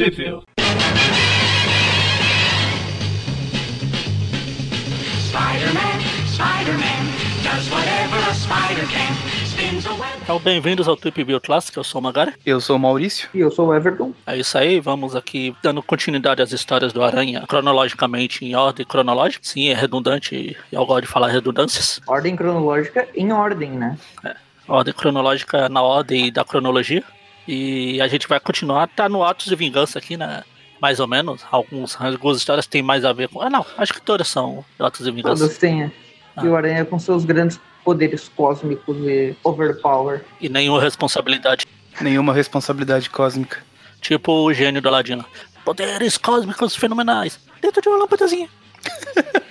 Sheffield. Spider-Man, Spider-Man, does whatever a spider can. Spins a web. Então, bem-vindos ao Trip View Classic, eu sou o Magari. Eu sou o Maurício. E eu sou o Everton. É isso aí, vamos aqui dando continuidade às histórias do Aranha, cronologicamente em ordem cronológica. Sim, é redundante e eu gosto de falar redundâncias. Ordem cronológica em ordem, né? Ordem cronológica na ordem da cronologia. E a gente vai continuar, tá no Atos de Vingança aqui, né? Mais ou menos. Alguns, algumas histórias têm mais a ver com. Ah, não, acho que todas são Atos de Vingança. Todas têm. Ah. E o Aranha com seus grandes poderes cósmicos e overpower. E nenhuma responsabilidade. Nenhuma responsabilidade cósmica. Tipo o gênio do Aladino. Poderes cósmicos fenomenais. Dentro de uma lâmpadazinha.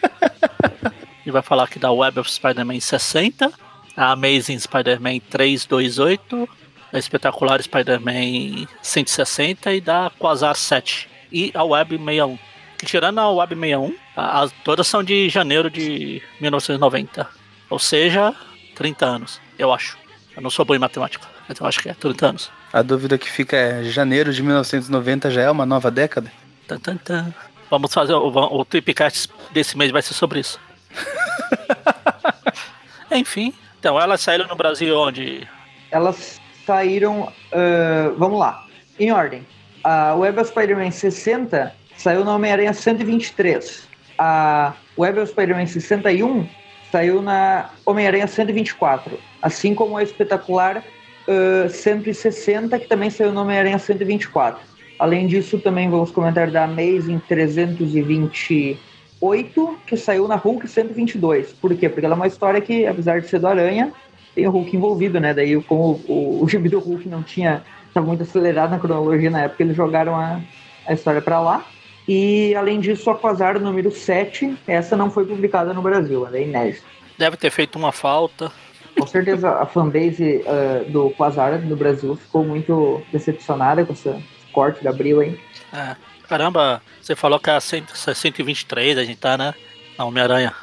e vai falar aqui da Web of Spider-Man 60. A Amazing Spider-Man 328. A Espetacular Spider-Man 160 e da Quasar 7. E a Web 61. Que tirando a Web 61, a- as, todas são de janeiro de 1990. Ou seja, 30 anos, eu acho. Eu não sou bom em matemática, mas eu acho que é 30 anos. A dúvida que fica é: janeiro de 1990 já é uma nova década? Tan, tan, tan. Vamos fazer o, o Tripcast desse mês vai ser sobre isso. Enfim, então elas saíram no Brasil onde? Elas saíram. ah, vamos lá. Em ordem. A Web of Spider-Man 60 saiu na Homem-Aranha 123. A Web of Spider-Man 61 saiu na Homem-Aranha 124. Assim como a Espetacular ah, 160, que também saiu na Homem-Aranha 124. Além disso, também vamos comentar da Amazing 328, que saiu na Hulk 122. Por quê? Porque ela é uma história que, apesar de ser do Aranha, tem o Hulk envolvido, né? Daí, como o, o gibi do Hulk não tinha. estava muito acelerado na cronologia na época, eles jogaram a, a história para lá. E, além disso, a Quasar número 7, essa não foi publicada no Brasil, ela é inédita. Deve ter feito uma falta. Com certeza a fanbase ah, do Quasar no Brasil ficou muito decepcionada com esse corte da Abril aí. É. Caramba, você falou que é a 100 123 a gente tá, né? Na Homem-Aranha.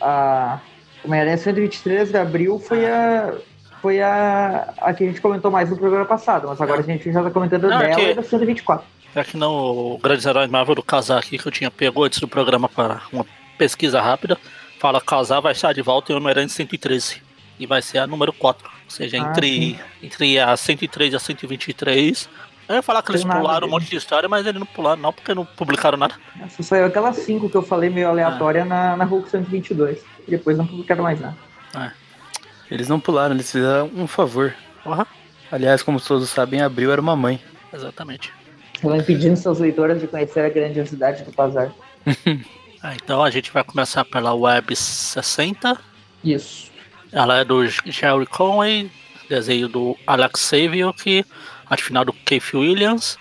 A Homem-Aranha 123 de abril foi a. Foi a, a que a gente comentou mais no programa passado, mas agora a gente já tá comentando Não, é dela que- e da 124. É que não o Grandes Heróis Marvel do Casar aqui que eu tinha pegou antes do programa para uma pesquisa rápida. Fala Casar vai estar de volta em Homem-Aranha 113. E vai ser a número 4. Ou seja, Ah, entre, entre a 103 e a 123. Eu ia falar que eles pularam um monte de história, mas eles não pularam, não, porque não publicaram nada. Só saiu aquelas cinco que eu falei meio aleatória na, na Hulk 122. E depois não publicaram mais nada. Eles não pularam, eles fizeram um favor. Porra, Aliás, como todos sabem, Abril era uma mãe. exatamente. Ela impedindo seus leitores de conhecer a grandiosidade do Quasar. Ah, então a gente vai começar pela Web 60. Isso. Ela é do Jerry Conway, desenho do Alex Saviok, arte final do Keith Williams.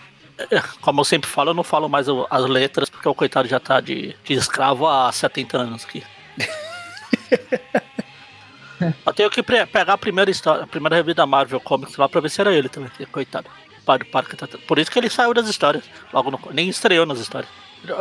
É, Como eu sempre falo, eu não falo mais as letras, porque o coitado já tá de, de escravo há 70 anos aqui. eu tenho que pegar a primeira história, a primeira revista da Marvel Comics lá pra ver se era ele também, que coitado. Padre Parker tá- Por isso que ele saiu das histórias, logo no, nem estreou nas histórias.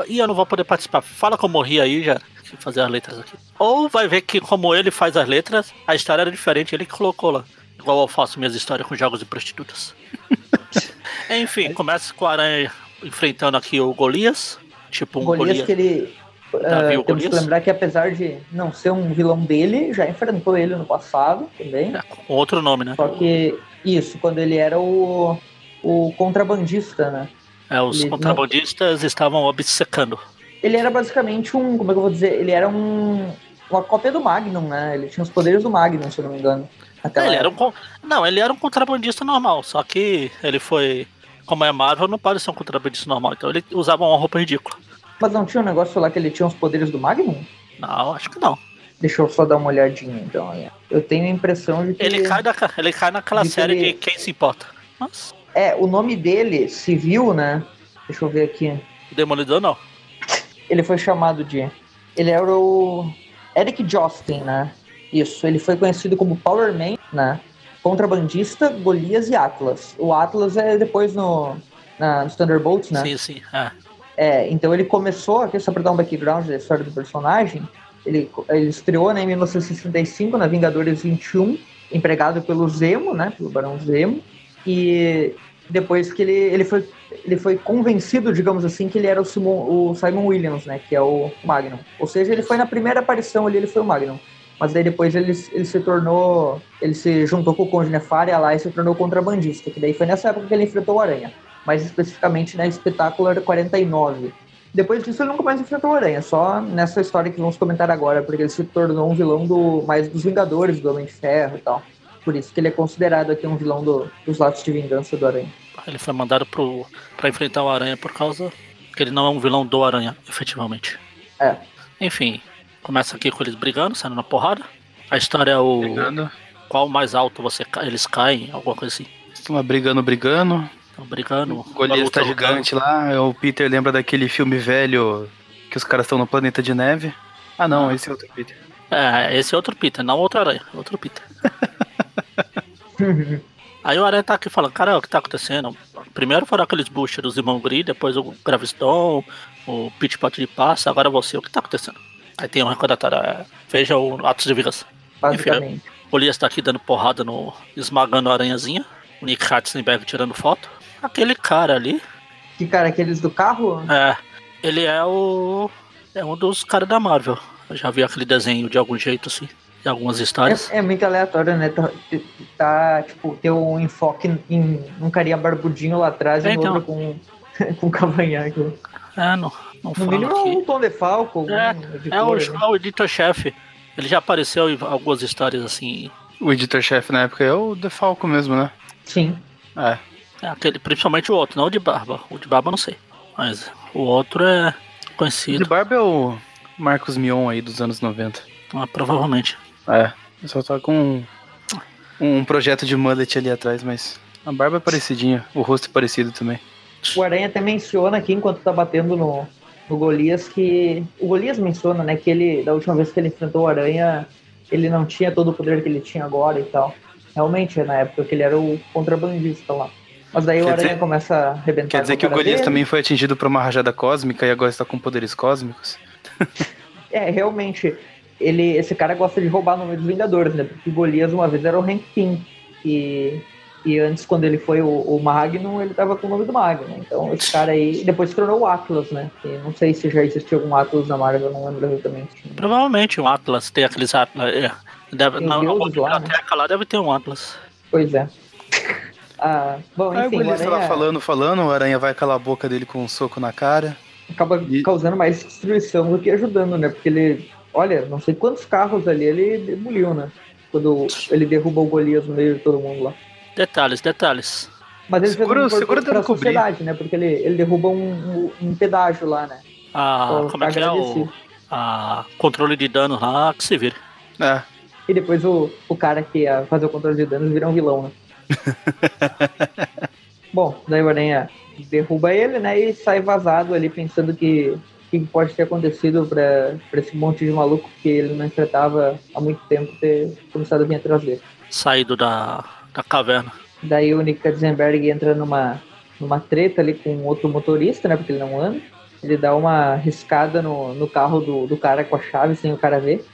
E eu não vou poder participar. Fala como eu morri aí já, que fazer as letras aqui. Ou vai ver que como ele faz as letras, a história era diferente, ele que colocou lá. Igual eu faço minhas histórias com jogos de prostitutas. Enfim, começa com a aranha enfrentando aqui o Golias. Tipo um Golias Golias. que ele. Davi, o temos que lembrar que apesar de não ser um vilão dele, já enfrentou ele no passado também. É, outro nome, né? Só que isso, quando ele era o, o contrabandista, né? É, os ele não- contrabandistas estavam obcecando. Ele era basicamente um. Como é que eu vou dizer? Ele era um. Uma cópia do Magnum, né? Ele tinha os poderes do Magnum, se eu não me engano. naquela Ele era um, não, ele era um contrabandista normal, só que ele foi. Como é Marvel, não pode ser um contrabandista normal, então ele usava uma roupa ridícula. Mas não tinha um negócio lá que ele tinha os poderes do Magnum? Não, acho que não. Deixa eu só dar uma olhadinha, então. Eu tenho a impressão de que. Ele cai, na, ele cai naquela de série ele- de quem se importa. Mas, É, o nome dele, civil, né? Deixa eu ver aqui. Demolidor não. Ele foi chamado de. Ele era o. Eric Jostin, né? Isso, ele foi conhecido como Power Man, né? Contrabandista, Golias e Atlas. O Atlas é depois no. Na, nos Thunderbolts, né? Sim, sim. É. É, então ele começou, aqui só pra dar um background da história do personagem, ele, ele estreou né, em 1965 na Vingadores 21, empregado pelo Zemo, né, pelo Barão Zemo, e depois que ele, ele, foi, ele foi convencido, digamos assim, que ele era o Simon, o Simon Williams, né? Que é o Magnum. Ou seja, ele foi na primeira aparição ali, ele foi o Magnum. Mas daí depois ele, ele se tornou. Ele se juntou com o Conde Nefária lá e se tornou contrabandista. Que daí foi nessa época que ele enfrentou o Aranha. Mais especificamente na Spectacular 49. Depois disso ele nunca mais enfrentou o Aranha, só nessa história que vamos comentar agora, porque ele se tornou um vilão do mais dos Vingadores, do Homem de Ferro e tal. Por isso que ele é considerado aqui um vilão do, dos lados de vingança do Aranha. Ele foi mandado pro, pra enfrentar o Aranha por causa que ele não é um vilão do Aranha, efetivamente. É. Enfim, começa aqui com eles brigando, saindo na porrada. A história é o. Brigando. Qual mais alto você ca- eles caem, alguma coisa assim. Estão lá brigando, brigando. Estão brigando. O Golias luta tá lutando. gigante lá. O Peter lembra daquele filme velho que os caras estão no planeta de neve. Ah não, Ah. esse é outro Peter. É, esse é outro Peter, não outro Aranha, outro Peter. Aí o Aranha tá aqui falando, cara, o que tá acontecendo? Primeiro foram aqueles buchas dos irmãos Gris, depois o Graviston, o Pit Pot de Passa, agora você, o que tá acontecendo? Aí tem um recordatório, é, veja o Atos de Vingança. Basicamente. O Elias tá aqui dando porrada no. esmagando a aranhazinha. O Nick Ratzenberg tirando foto. Aquele cara ali, Que cara, aqueles do carro? é. Ele é o. É um dos caras da Marvel. Eu já vi aquele desenho de algum jeito, assim. De algumas histórias. É, é muito aleatório, né? Tá, tá, tipo, ter um enfoque em um carinha barbudinho lá atrás É, e no então. outro com, com cavanhaque. É, não. Não No mínimo um aqui. tom de falco, É, editor, É o, né? o editor-chefe. Ele já apareceu em algumas histórias assim. O editor-chefe na época é o Defalco mesmo, né? Sim. É. É aquele, principalmente o outro, não o de barba. O de barba eu não sei. Mas o outro é O conhecido. de Barba é o Marcos Mion aí dos anos 90. Ah, provavelmente. É. Só tá com um, um projeto de mullet ali atrás, mas a barba é parecidinha, o rosto é parecido também. O Aranha até menciona aqui, enquanto tá batendo no, no Golias, que. O Golias menciona, né, que ele, da última vez que ele enfrentou o Aranha, ele não tinha todo o poder que ele tinha agora e tal. Realmente, é na época que ele era o contrabandista lá. Mas daí o Quer Aranha dizer- começa a arrebentar. Quer dizer que o Golias dele. também foi atingido por uma rajada cósmica e agora está com poderes cósmicos? É, realmente, ele, esse cara gosta de roubar o nome dos Vingadores, né? Porque o Golias uma vez era o Hank Pym. E, e antes, quando ele foi o, o Magnum, ele tava com o nome do Magnum. Então, esse cara aí, depois se tornou o Atlas, né? E não sei se já existia algum Atlas na Marvel, eu não lembro exatamente. Provavelmente um Atlas tem aqueles Atlas. É. Deve, Tem na, na deuses lá, né? biblioteca lá deve ter um Atlas. Pois é. Ah, bom, Aí o enfim, o Golias tá lá Aranha falando, falando, o Aranha vai calar a boca dele com um soco na cara. acaba E- causando mais destruição do que ajudando, né? Porque ele, olha, não sei quantos carros ali ele demoliu, né? Quando ele derruba o Golias no meio de todo mundo lá. Detalhes, detalhes. Mas ele Segura- fez um segura pra cobrir. sociedade, né? Porque ele, ele derruba um, um, um pedágio lá, né? Ah, como é que é o. A controle de danos lá, que se vira. É. E depois o, o cara que ia fazer o controle de danos vira um vilão, né? Bom, daí o Aranha derruba ele, né? E sai vazado ali pensando que o que pode ter acontecido pra, pra esse monte de maluco que ele não enfrentava há muito tempo ter começado a vir atrás dele. Saído da, da caverna. Daí o Nick Katzenberg entra numa, numa treta ali com outro motorista, né? Porque ele não anda. Ele dá uma riscada no, no carro do, do cara com a chave sem o cara ver.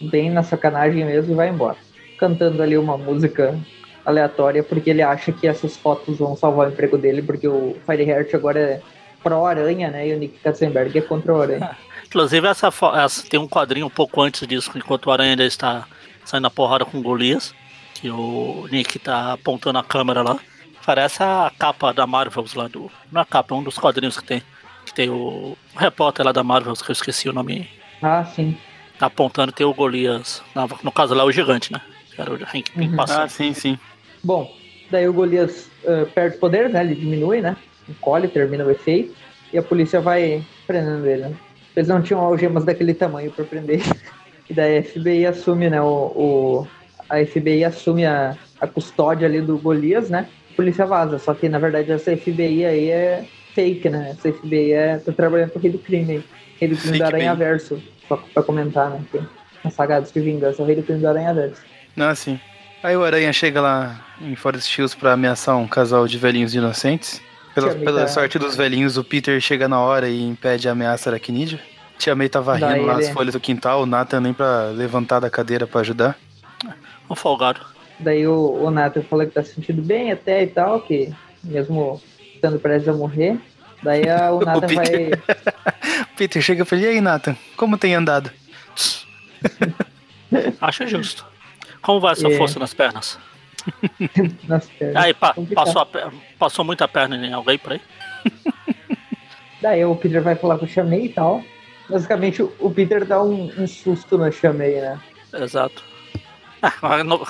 Bem na sacanagem mesmo e vai embora. Cantando ali uma música aleatória, porque ele acha que essas fotos vão salvar o emprego dele, porque o Fireheart agora é pró-aranha, né? E o Nick Katzenberg é contra o aranha. Inclusive, essa, essa- tem um quadrinho um pouco antes disso, enquanto o Aranha ainda está saindo na porrada com o Golias, que o Nick tá apontando a câmera lá. Parece a capa da Marvels lá do. Não é a capa, é um dos quadrinhos que tem. Que tem o, o repórter lá da Marvels, que eu esqueci o nome. Ah, sim. Tá apontando tem o Golias. No caso lá, o gigante, né? Era o Hank Pym Uhum. passando. Ah, sim, sim. Bom, daí o Golias eh, perde poder, né? Ele diminui, né? Encolhe, termina o efeito. E a polícia vai prendendo ele, né? Eles não tinham algemas daquele tamanho pra prender. E daí a FBI assume, né? O, o- a FBI assume a, a custódia ali do Golias, né? A polícia vaza. Só que na verdade essa FBI aí é fake, né? Essa FBI é, tá trabalhando pro rei do crime aí. Rei do crime Fake do Aranha Verso. Só pra comentar, né? Que na Sagados de Vingança, o rei do crime do Aranha Verso. Ah, sim. Aí o Aranha chega lá em Forest Hills pra ameaçar um casal de velhinhos inocentes. Pela, pela tá- sorte dos velhinhos, o Peter chega na hora e impede a ameaça aracnídea. Tia May tá varrendo Daí lá as folhas do quintal, o Nathan nem pra levantar da cadeira pra ajudar. Um folgado. Daí o, o Nathan fala que tá se sentindo bem até e tal, que mesmo estando prestes a morrer. Daí a- o Nathan vai. Peter. Peter chega e fala, e aí, Nathan, como tem andado? Acho justo. Como vai essa É. força nas pernas? nas pernas. Aí, pa- passou, a passou muita perna em alguém por aí? Daí o Peter vai falar com o Chamei e tal. Basicamente, o- o Peter dá um, um susto no Chamei, né? Exato. Ah, não,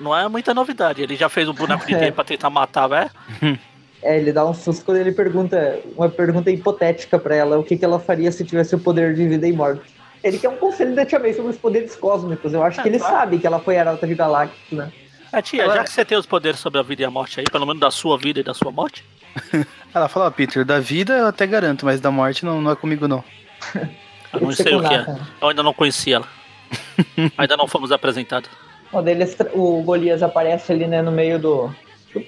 não é muita novidade. Ele já fez um boneco de É. pra tentar matar, velho. É, ele dá um susto quando ele pergunta uma pergunta hipotética pra ela, o que, que ela faria se tivesse o poder de vida e morte. Ele quer um conselho da Tia May sobre os poderes cósmicos. Eu acho que ele claro. sabe que ela foi arauta de né? É, tia, Agora- já que você tem os poderes sobre a vida e a morte aí, pelo menos da sua vida e da sua morte, Ela fala, ó, Peter, da vida eu até garanto, mas da morte não, não é comigo, não. eu não sei o que é. Eu ainda não conheci ela. ainda não fomos apresentados. Eles tra- o Golias aparece ali, né, no meio do...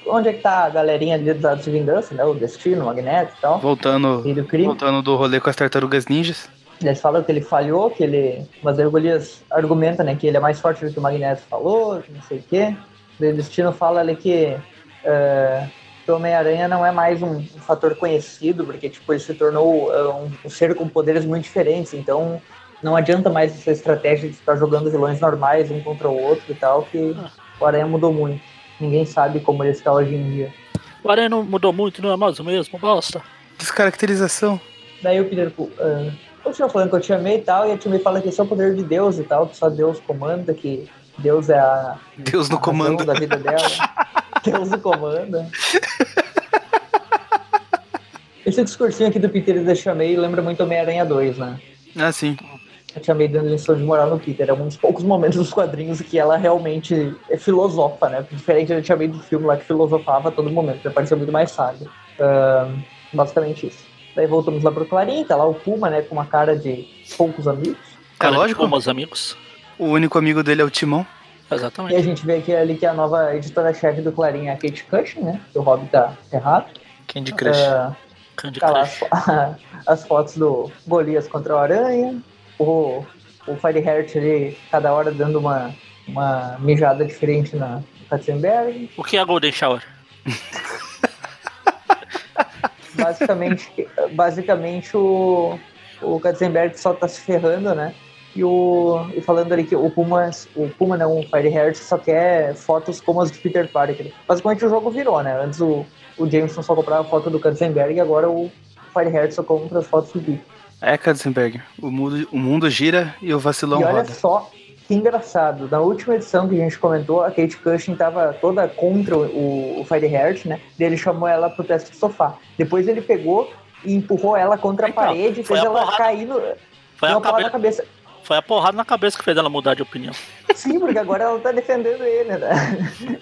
Onde é que tá a galerinha ali dos Atos de Vingança, né? O Destino, o Magneto e tal. Voltando, E do crime. voltando do rolê com as tartarugas ninjas. Eles falam que ele falhou, que ele. Mas aí o Golias argumenta, né, que ele é mais forte do que o Magneto falou, que não sei o quê. O Destino fala ali que, que o Homem-Aranha não é mais um, um fator conhecido, porque tipo, ele se tornou é, um, um ser com poderes muito diferentes, então não adianta mais essa estratégia de ficar jogando vilões normais um contra o outro e tal, que o Aranha mudou muito. Ninguém sabe como ele está hoje em dia. O Aranha não mudou muito, não é mais o mesmo, bosta. Descaracterização. Daí o Peter uh, continua falando que eu te amei e tal, e a Tia May fala que esse é o poder de Deus e tal, que só Deus comanda, que Deus é a, Deus no comando. da vida dela. Deus no comanda. Esse discursinho aqui do Peter e da Tia May lembra muito Homem-Aranha 2, né? Ah, sim. A Tia May dando lição de moral no Peter. É um dos poucos momentos dos quadrinhos que ela realmente é filosofa, né? Diferente da Tia May do filme lá que filosofava a todo momento. Parecia muito mais sábio. Ahn, basicamente isso. Daí voltamos lá pro Clarim, tá lá o Puma, né? Com uma cara de poucos amigos. É lógico. Como os amigos. O único amigo dele é o Timão. E a Exatamente. gente vê aqui ali que a nova editora-chefe do Clarim é a Kate Cushing, né? Que o Rob tá errado. Candy Crush. Ah, Candy tá lá Crush. as, as fotos do Golias contra o Aranha. O, o Fireheart ali, cada hora dando uma, uma mijada diferente na Katzenberg. O que é a Golden Shower? Basicamente, basicamente o, o Katzenberg só tá se ferrando, né? E, o, e falando ali que o Puma, o Puma não, o Fireheart só quer fotos como as de Peter Parker. Basicamente o jogo virou, né? Antes o, o Jameson só comprava foto do Katzenberg, agora o Fireheart só compra as fotos do Peter. É, Katzenberg. O mundo, o mundo gira e o vacilão E olha roda. só que engraçado, na última edição que a gente comentou, a Kate Cushing tava toda contra o, o Fireheart, né? Daí ele chamou ela pro teste de sofá. Depois ele pegou e empurrou ela contra a Então, parede, foi fez a ela porrada. cair no. Foi a, porrada na cabe... cabeça. Foi a porrada na cabeça que fez ela mudar de opinião. Sim, porque agora ela tá defendendo ele, né?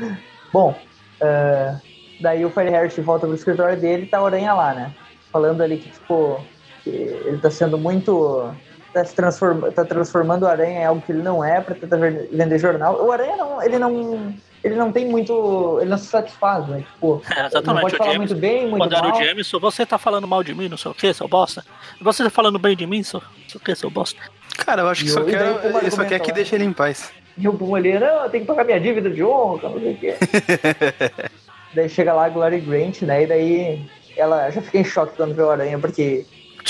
Bom, ah, daí o Fireheart volta pro escritório dele e tá a Aranha lá, né? Falando ali que, tipo, que ele tá sendo muito. Tá, se transforma, tá transformando o Aranha em algo que ele não é pra tentar vender jornal. O Aranha não. Ele não. Ele não tem muito. Ele não se satisfaz, né? Tipo, É, não exatamente. pode O falar James, muito bem, muito quando era mal. o Jameson, você tá falando mal de mim, não sei o que, seu bosta. Você tá falando bem de mim, seu, seu o que, seu bosta. Cara, eu acho que E só quer, ele só quer que lá. deixe ele em paz. E o Puma ali, não, eu tenho que pagar minha dívida de honra, não sei o quê. daí chega lá a Glory Grant, né? E daí ela já fica em choque quando vê o Aranha, porque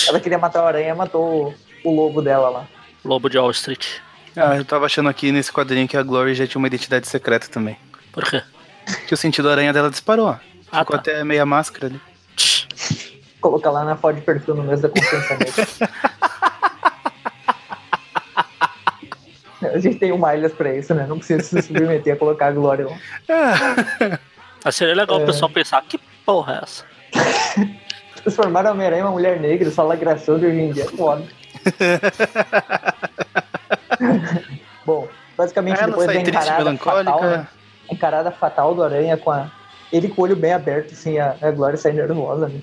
ela queria matar o Aranha matou o, lobo dela lá. Lobo de Wall Street. Ah, eu tava achando aqui nesse quadrinho que a Glory já tinha uma identidade secreta também. Por quê? Que o sentido aranha dela disparou. ó. Ah, Ficou tá. até meia máscara ali. Colocar lá na foto de perfil no mês da consciência negra. A gente tem o Miles pra isso, né? Não precisa se submeter a colocar a Glória lá. Ah, Mas seria legal É. o pessoal pensar, que porra é essa? Transformaram a Homem-Aranha em uma mulher negra, só lagração de hoje em dia é foda. Bom, basicamente ela depois da encarada fatal, né? encarada fatal do Aranha com a... Ele com o olho bem aberto, assim, a, a Glória sai nervosa, né?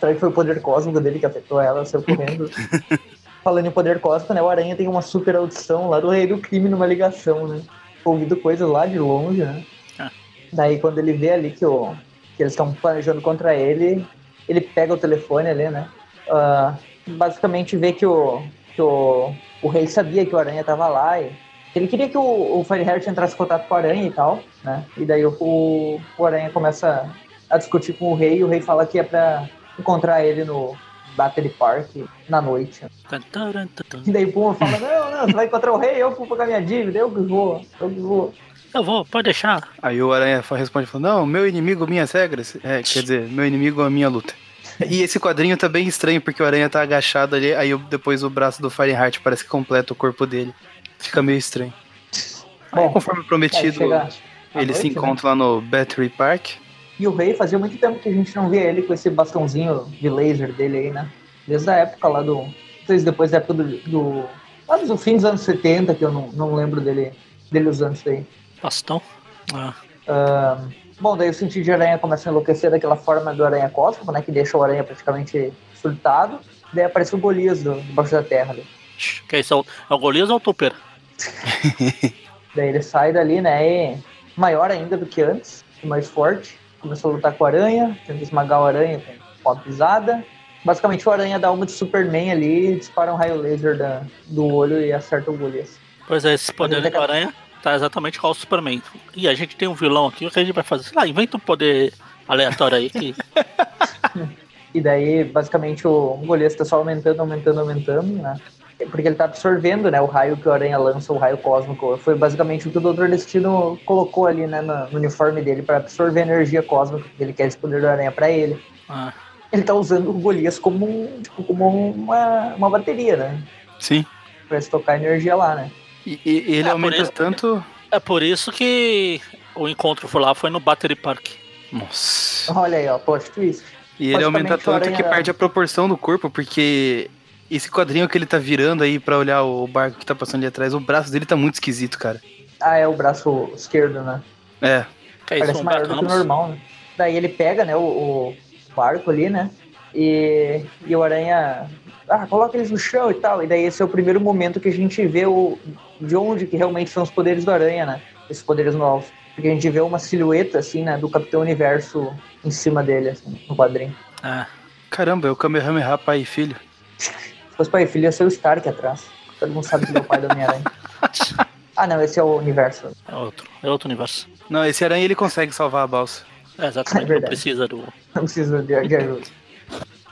Será que foi o poder cósmico dele que afetou ela, saiu correndo? Falando em poder cósmico, né? O Aranha tem uma super audição lá do rei do crime numa ligação, né? Ouvindo coisas lá de longe, né? Ah. Daí quando ele vê ali que, o, que eles estão planejando contra ele, ele pega o telefone ali, né? Ah, basicamente vê que o, que o, o rei sabia que o Aranha tava lá e ele queria que o, o Fireheart entrasse em contato com o Aranha e tal, né? E daí o, o, o Aranha começa a discutir com o rei e o rei fala que é pra encontrar ele no Battery Park na noite. E daí o Puma fala, não, não, você vai encontrar o rei, eu vou pagar minha dívida, eu que vou, eu que vou. Eu vou, pode deixar. Aí o Aranha responde falando, não, meu inimigo, minhas regras. É, quer dizer, meu inimigo, a minha luta. E esse quadrinho tá bem estranho, porque o Aranha tá agachado ali, aí depois o braço do Fireheart parece que completa o corpo dele. Fica meio estranho. Aí, Bom, conforme Aí prometido, chega à eles se né? encontram lá no Battery Park. E o rei fazia muito tempo que a gente não via ele com esse bastãozinho de laser dele aí, né? Desde a época lá do. Se depois da época do. do lá do fim dos anos 70, que eu não, não lembro dele, dele usando isso aí. Bastão. Ah, Ahn, bom, daí o sentido de aranha começa a enlouquecer daquela forma do aranha cósmico, né? Que deixa o aranha praticamente surtado. Daí aparece o Golias do, debaixo da terra ali. que é isso? É o- Golias ou o Topeira? Daí ele sai dali, né? E maior ainda do que antes, mais forte. Começou a lutar com a aranha, tenta esmagar o aranha com uma pisada. Basicamente o aranha dá uma de Superman ali, dispara um raio laser da- do olho e acerta o Golias. Pois é, esse poder do aranha tá exatamente igual ao Superman. E a gente tem um vilão aqui, o que a gente vai fazer? Sei lá, inventa um poder aleatório aí que. E daí, basicamente, o Golias tá só aumentando, aumentando, aumentando, né? Porque ele tá absorvendo, né? O raio que o Aranha lança, o raio cósmico. Foi basicamente o que o Doutor Destino colocou ali, né? No, no uniforme dele para absorver a energia cósmica. que Ele quer esse poder do Aranha para ele. Ah, Ele tá usando o Golias como, um- tipo, como uma, uma bateria, né? Sim. Pra estocar energia lá, né? E, e- ele É, aumenta isso- tanto. é por isso que o encontro foi lá foi no Battery Park. Nossa. Olha aí, ó, plot twist. E ele aumenta tanto que perde a proporção do corpo, porque esse quadrinho que ele tá virando aí pra olhar o barco que tá passando ali atrás, o braço dele tá muito esquisito, cara. Ah, é o braço esquerdo, né? É. Que é isso, Parece um maior do que o normal, né? Daí ele pega, né, o, o barco ali, né? E, e o Aranha. Ah, coloca eles no chão e tal. E daí esse é o primeiro momento que a gente vê o, de onde que realmente são os poderes do Aranha, né? Esses poderes novos. Porque a gente vê uma silhueta, assim, né, do Capitão Universo em cima dele, assim, no quadrinho. É. Caramba, é o Kamehameha pai e filho. Se fosse pai e filho, ia ser o Stark atrás. Todo mundo sabe que é o pai do Homem-Aranha. Ah, não, esse é o universo. É outro, é outro universo. Não, esse aranha ele consegue salvar a balsa. É, exatamente, É não precisa do. Não precisa de, de ajuda.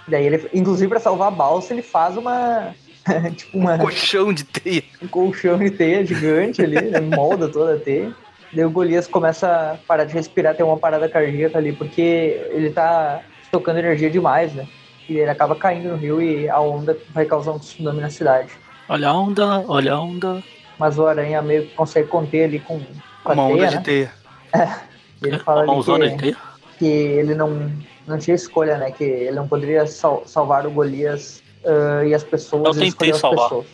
Daí ele, inclusive, pra salvar a balsa, ele faz uma. tipo, uma. Colchão de teia. um colchão de teia gigante ali, né? molda toda a teia. Daí o Golias começa a parar de respirar, tem uma parada cardíaca ali, porque ele tá estocando energia demais, né? E ele acaba caindo no rio e a onda vai causar um tsunami na cidade. Olha a onda, olha a onda. Mas o Aranha meio que consegue conter ali com, com a Uma teia, onda né? de teia. Ele fala Uma ali mãozona de que, teia. que ele não, não tinha escolha, né? Que ele não poderia sal- salvar o Golias ah, e as pessoas. Eu tentei salvar. pessoas.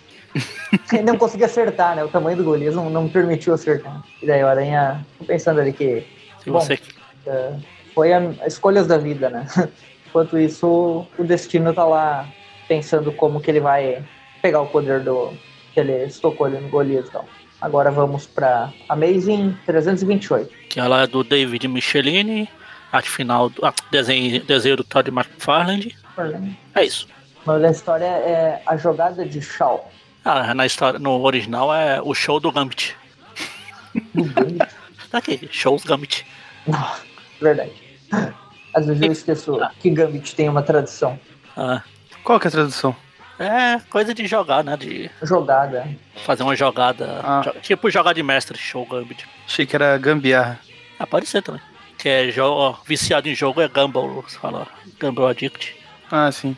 ele não conseguia acertar, né? O tamanho do Golias não, não permitiu acertar. E daí o Aranha, tô pensando ali que Se Bom. você. ah, foi a, escolhas da vida, né? Enquanto isso, o destino tá lá pensando como que ele vai pegar o poder do que ele estocou ali no Golias e tal. Agora vamos pra Amazing 328. Que ela é do David Michelini. Arte final do. Ah, desenho, desenho do Todd McFarlane. É isso. O nome da história é A Jogada de Shaw. Ah, na história, no original é o show do Gambit. Do Gambit. Tá aqui, shows Gambit. Não, verdade. Às vezes eu esqueço que Gambit tem uma tradução. Ah, Qual que é a tradução? é coisa de jogar, né? De Jogada. fazer uma jogada. Ah. Tipo jogar de mestre, show Gambit. Achei que era gambiarra. Ah, pode ser também. Que é jo- viciado em jogo é Gumball, você fala. Gumball Addict. Ah, sim.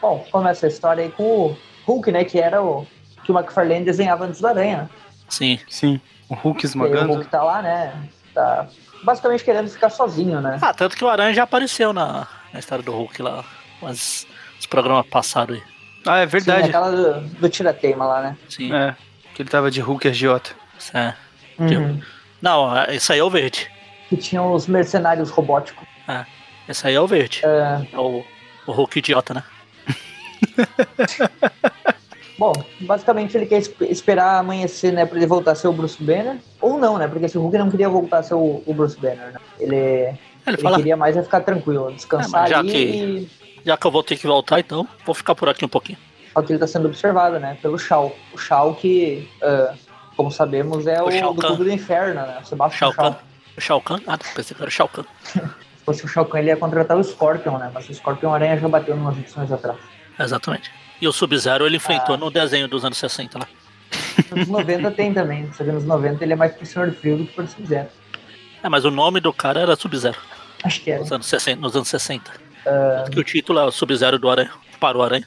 Bom, começa a história aí com o Hulk, né? Que era o que o McFarlane desenhava antes do Aranha. né? Sim. Sim. O Hulk E aí o esmagando. Hulk tá lá, né? Tá basicamente querendo ficar sozinho, né? Ah, tanto que o Aranha já apareceu na, na história do Hulk lá. Mas os programas passados aí. Ah, é Sim, verdade. aquela do, do tira-teima lá, né? Sim. É. Que ele tava de Hulk agiota. É. Uhum. Não, esse aí é o verde. Que tinha os mercenários robóticos. Esse aí é o verde. É, É o, o Hulk idiota, né? Bom, basicamente ele quer es- esperar amanhecer, né, pra ele voltar a ser o Bruce Banner. Ou não, né? Porque esse Hulk não queria voltar a ser o, o Bruce Banner, né? Ele, Ele ele fala, queria mais é ficar tranquilo, descansar É, já ali que- e... já que eu vou ter que voltar, então vou ficar por aqui um pouquinho. Só que ele tá sendo observado, né? Pelo Shao. O Shao que, ah, como sabemos, é O o, do. Clube do Inferno, né? O Sebastian Shao Shao. O Shao Kahn? Ah, pensei que era o Shao Kahn. se fosse o Shao Kahn, ele ia contratar o Scorpion, né? Mas o Scorpion Aranha já bateu umas edições atrás. Exatamente. E o Sub-Zero ele enfrentou no desenho dos anos 60 lá. Nos 90 tem também, só que nos 90 ele é mais pro Senhor Frio do que pro Sub-Zero. É, mas o nome do cara era Sub-Zero Acho que é. nos anos 60. Nos anos 60. Ah, Que o título é o Sub-Zero do Aranha. Para o Aranha.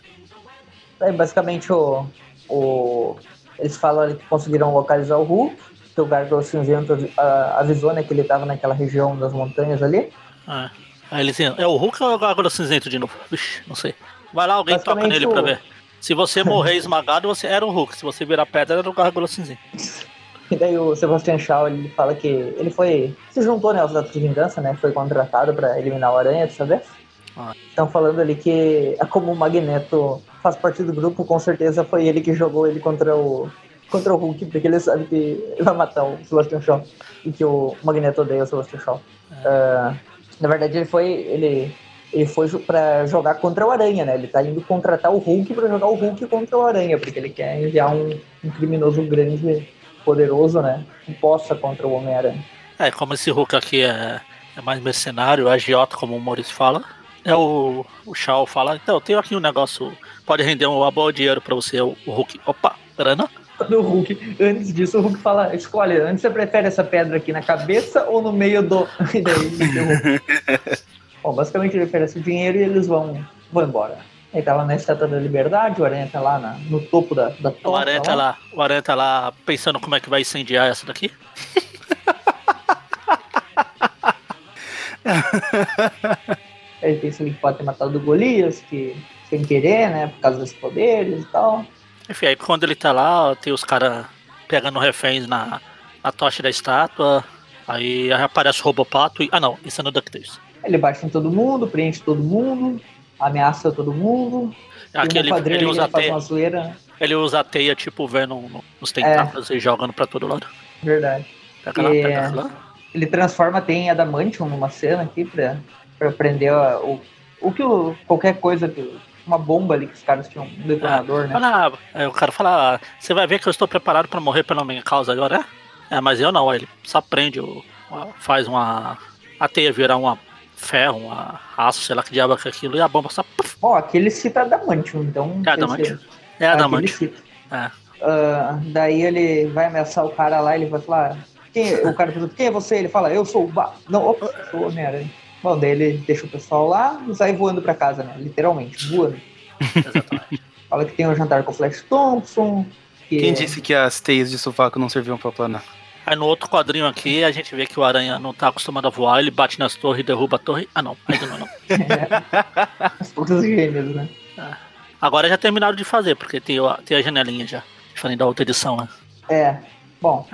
Aí, basicamente, o, o, eles falam que conseguiram localizar o Hulk, que o Gárgula Cinzento ah, avisou né, que ele estava naquela região das montanhas ali. É. Aí eles iam, é o Hulk ou é o Gárgula Cinzento de novo? Vixe, não sei. Vai lá, alguém toca nele pra o- ver. Se você morrer esmagado, você era o Hulk. Se você virar pedra, era o Gárgula Cinzento. E daí o Sebastian Shaw ele fala que ele foi. Se juntou né, aos Dados de Vingança, né? Foi contratado para eliminar o Aranha dessa vez. Ah. Estão falando ali que, é como o Magneto faz parte do grupo, com certeza foi ele que jogou ele contra o, contra o Hulk, porque ele sabe que ele vai matar o Sebastian Shaw e que o Magneto odeia o Sebastian Shaw. Ah, na verdade, ele foi. Ele, ele foi pra jogar contra o Aranha, né? Ele tá indo contratar o Hulk pra jogar o Hulk contra o Aranha, porque ele quer enviar um, um criminoso grande, poderoso, né? Que possa contra o Homem-Aranha. É, como esse Hulk aqui é, é mais mercenário, agiota, como o Maurício fala. É o, o Shaw fala, então, eu tenho aqui um negócio, pode render um bom dinheiro pra você, o, o Hulk. Opa, grana? Do Hulk. Antes disso, o Hulk fala: escolhe, antes você prefere essa pedra aqui na cabeça ou no meio do. E daí. Bom, basicamente ele oferece o dinheiro e eles vão, vão embora. Ele tá lá na Estátua da Liberdade, o Aranha tá lá na- no topo da, da O torre. Aranha tá lá, o Aranha tá lá pensando como é que vai incendiar essa daqui. Ele pensa que pode ter matado o Golias, que sem querer, né? Por causa dos poderes e tal. Enfim, aí quando ele tá lá, tem os caras pegando reféns na, na tocha da estátua. Aí aparece o Robopato e. Ah não, isso é no DuckTales. Ele bate em todo mundo, preenche todo mundo, ameaça todo mundo. Aqui ele, ele usa teia, zoeira. ele usa a teia tipo Venom no- nos tentáculos e jogando pra todo lado. Verdade. Pega lá, É. pega lá. Ele transforma tem Adamantium numa cena aqui pra, pra prender o, o que o, qualquer coisa, que, uma bomba ali que os caras tinham, um detonador, né? Fala, o cara fala, ah, você vai ver que eu estou preparado pra morrer pela minha causa agora, é? É, mas eu não, ele só prende, faz uma. A teia virar uma ferro, uma aço, sei lá que diabo é que é aquilo, e a bomba só. Ó, aquele cita Adamantium, então... É Adamantium. É cita. É. Ah, daí ele vai ameaçar o cara lá, ele vai falar. Quem, o cara pergunta, quem é você? Ele fala, eu sou o Ba. Não, opa, sou o Homem-Aranha. Bom, daí ele deixa o pessoal lá e sai voando pra casa, né? Literalmente, voando. Exatamente. Fala que tem um jantar com o Flash Thompson. Que Quem disse que as teias de sovaco não serviam pra planar? Aí no outro quadrinho aqui, a gente vê que o Aranha não tá acostumado a voar, ele bate nas torres e derruba a torre. Ah não, ainda não. não. As putas gêmeas, né? Agora já terminaram de fazer, porque tem, o- tem a janelinha já. Diferente da outra edição, né? É. Bom,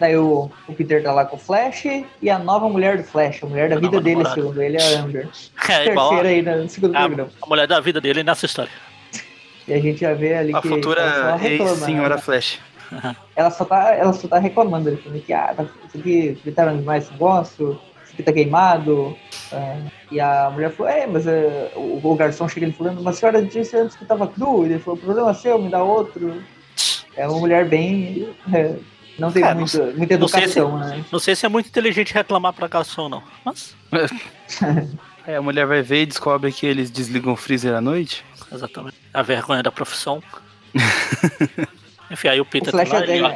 daí o, o Peter tá lá com o Flash e a nova mulher do Flash, a mulher da A vida dele, namorada. segundo ele, é a Amber. É igual Terceira aí no segundo a, programa. a mulher da vida dele nessa história. E a gente já vê ali A que ela só futura reclama, ex-senhora né? Flash. Ela só tá, ela só tá reclamando ali, falando que ah, tá- isso aqui fritaram demais esse negócio, isso aqui tá queimado. é. e a mulher falou, é, mas é, o, o garçom chega ele falando, mas a senhora disse antes que tava cru, e ele falou, problema seu, me dá outro. É uma mulher bem. é, não tem É, não muita, muita não sei educação, né? Não sei se é muito inteligente reclamar pra garçom, não. Mas, Aí a mulher vai ver e descobre que eles desligam o freezer à noite. exatamente. A vergonha da profissão. Enfim, aí o O Peter Flash, tá lá, até, ele,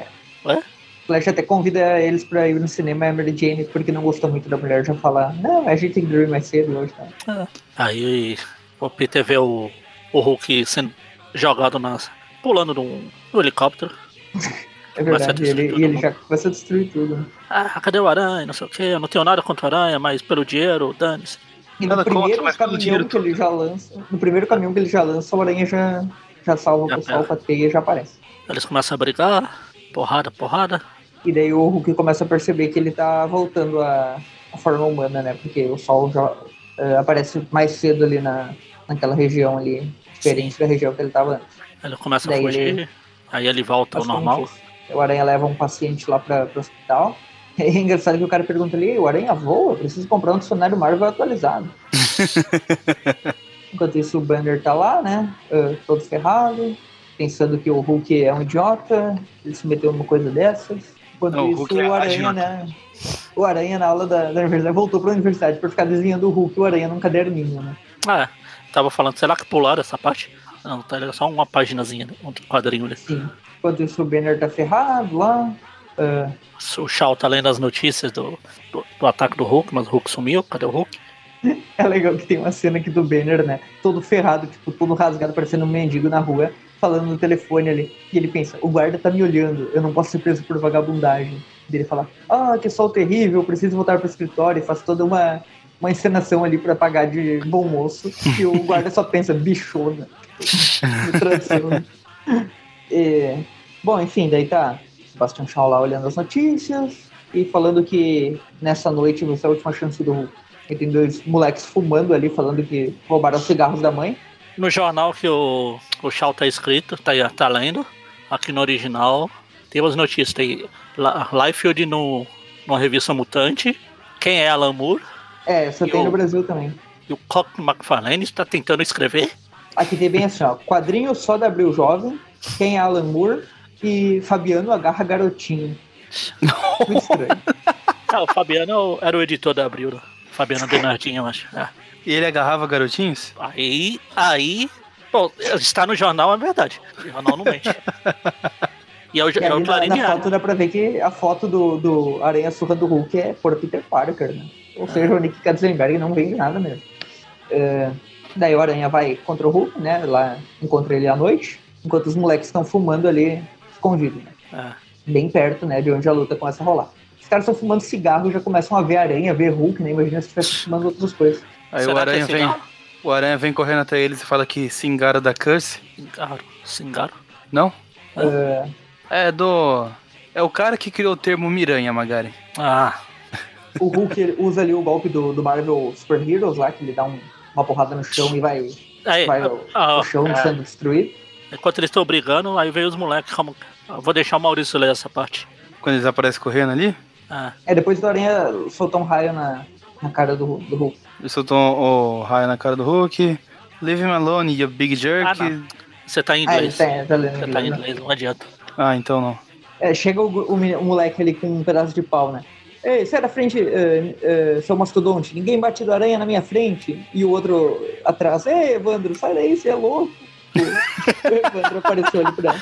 o Flash até convida eles pra ir no cinema, a Mary Jane, porque não gostou muito da mulher, já falar, não, a gente tem que dormir mais cedo hoje, tá? Aí o Peter vê o, o Hulk sendo jogado nas. pulando num, num helicóptero. É a verdade, e ele, e mundo. já começa a destruir tudo. né? Ah, cadê o aranha? Não sei o que, eu não tenho nada contra o aranha, mas pelo dinheiro, dane-se. E no Nada contra, primeiro pelo caminhão dinheiro que ele já lança, no primeiro caminhão que ele já lança, o Aranha já, já salva o Já pessoal com a teia e já aparece. Eles começam a brigar, porrada, porrada. E daí o Hulk começa a perceber que ele tá voltando à, à forma humana, né? Porque o Sol já eh, aparece mais cedo ali na, naquela região ali, diferente da região que ele tava antes. Ele começa a Daí fugir, ele- aí ele volta ao normal. O Aranha leva um paciente lá pra, pro hospital. É engraçado que o cara pergunta ali, o Aranha voa? Eu preciso comprar um dicionário Marvel atualizado. Enquanto isso, o Banner tá lá, né? eh, todo ferrado, pensando que o Hulk é um idiota, ele se meteu numa coisa dessas. Enquanto Não, o isso, Hulk o reage, Aranha, né? O Aranha, na aula da, da universidade, voltou pra universidade pra ficar desenhando o Hulk e o Aranha num caderninho, né? Ah, tava falando, será que pularam essa parte? Não, tá ligado? só uma paginazinha, um quadrinho ali. Sim. Enquanto isso, o Banner tá ferrado lá. ah, O Shaw tá lendo as notícias do, do, do ataque do Hulk, mas o Hulk sumiu. Cadê o Hulk? é legal que tem uma cena aqui do Banner, né? Todo ferrado, tipo, todo rasgado, parecendo um mendigo na rua, falando no telefone ali. E ele pensa, o guarda tá me olhando, eu não posso ser preso por vagabundagem. E ele fala, ah, que sol terrível, preciso voltar pro escritório. E faz toda uma, uma encenação ali pra pagar de bom moço. E o guarda só pensa, bichona. Tradução. né? Bom, enfim, daí tá Sebastian Shaw lá olhando as notícias e falando que nessa noite vai ser a última chance do Hulk. E tem dois moleques fumando ali, falando que roubaram os cigarros da mãe. No jornal que o, o Shaw tá escrito, tá, tá lendo, aqui no original, tem umas notícias. Tem Liefeld no, numa revista Mutante, quem é Alan Moore, É, só tem Eu- no Brasil também. e o Cock McFarlane está tentando escrever. Aqui tem bem assim, ó. Quadrinho só da Abril Jovem, quem é Alan Moore e Fabiano agarra garotinho. Muito estranho. Ah, o Fabiano era o editor da Abril, né? Fabiano Bernardinho, eu acho. É. E ele agarrava garotinhos? Aí, aí, bom, está no jornal, é verdade. O jornal não mente. E é o, E é o na, na foto dá pra ver que a foto do, do Aranha Surra do Hulk é por Peter Parker, né? Ou seja, o Nick Katzenberg não vende nada mesmo. É, daí o Aranha vai contra o Hulk, né? Lá encontra ele à noite, enquanto os moleques estão fumando ali escondido, né? É. Bem perto, né? De onde a luta começa a rolar. Os caras estão fumando cigarro, já começam a ver aranha, ver Hulk, né? Imagina se estivesse fumando outras coisas. Aí Será o que aranha é vem. cigarro? O aranha vem correndo até eles e fala que se engara da Curse. Singaro, Singaro. Não? É, É do. É o cara que criou o termo Miranha, Magari. Ah, o Hulk usa ali o golpe do, do Marvel Super Heroes lá, que ele dá um- uma porrada no chão e vai, aí, vai o, ah, o chão é, sendo destruído. Enquanto eles estão brigando, aí veio os moleques. Como, eu vou deixar o Maurício ler essa parte. Quando eles aparecem correndo ali, Ah, É, depois do Aranha soltou um raio na, na cara do, do Hulk. eles soltam o raio na cara do Hulk. Leave him alone, you big jerk. Ah, você tá em Ah, ele inglês. tá, tá lendo Você tá em né? inglês, não adianta. Ah, então não. É, chega o, o, o moleque ali com um pedaço de pau, né? Ei, sai da frente, eh, eh, seu mastodonte. Ninguém bate do aranha na minha frente. E o outro atrás. Ei, Evandro, sai daí, você é louco. O Evandro apareceu ali pra...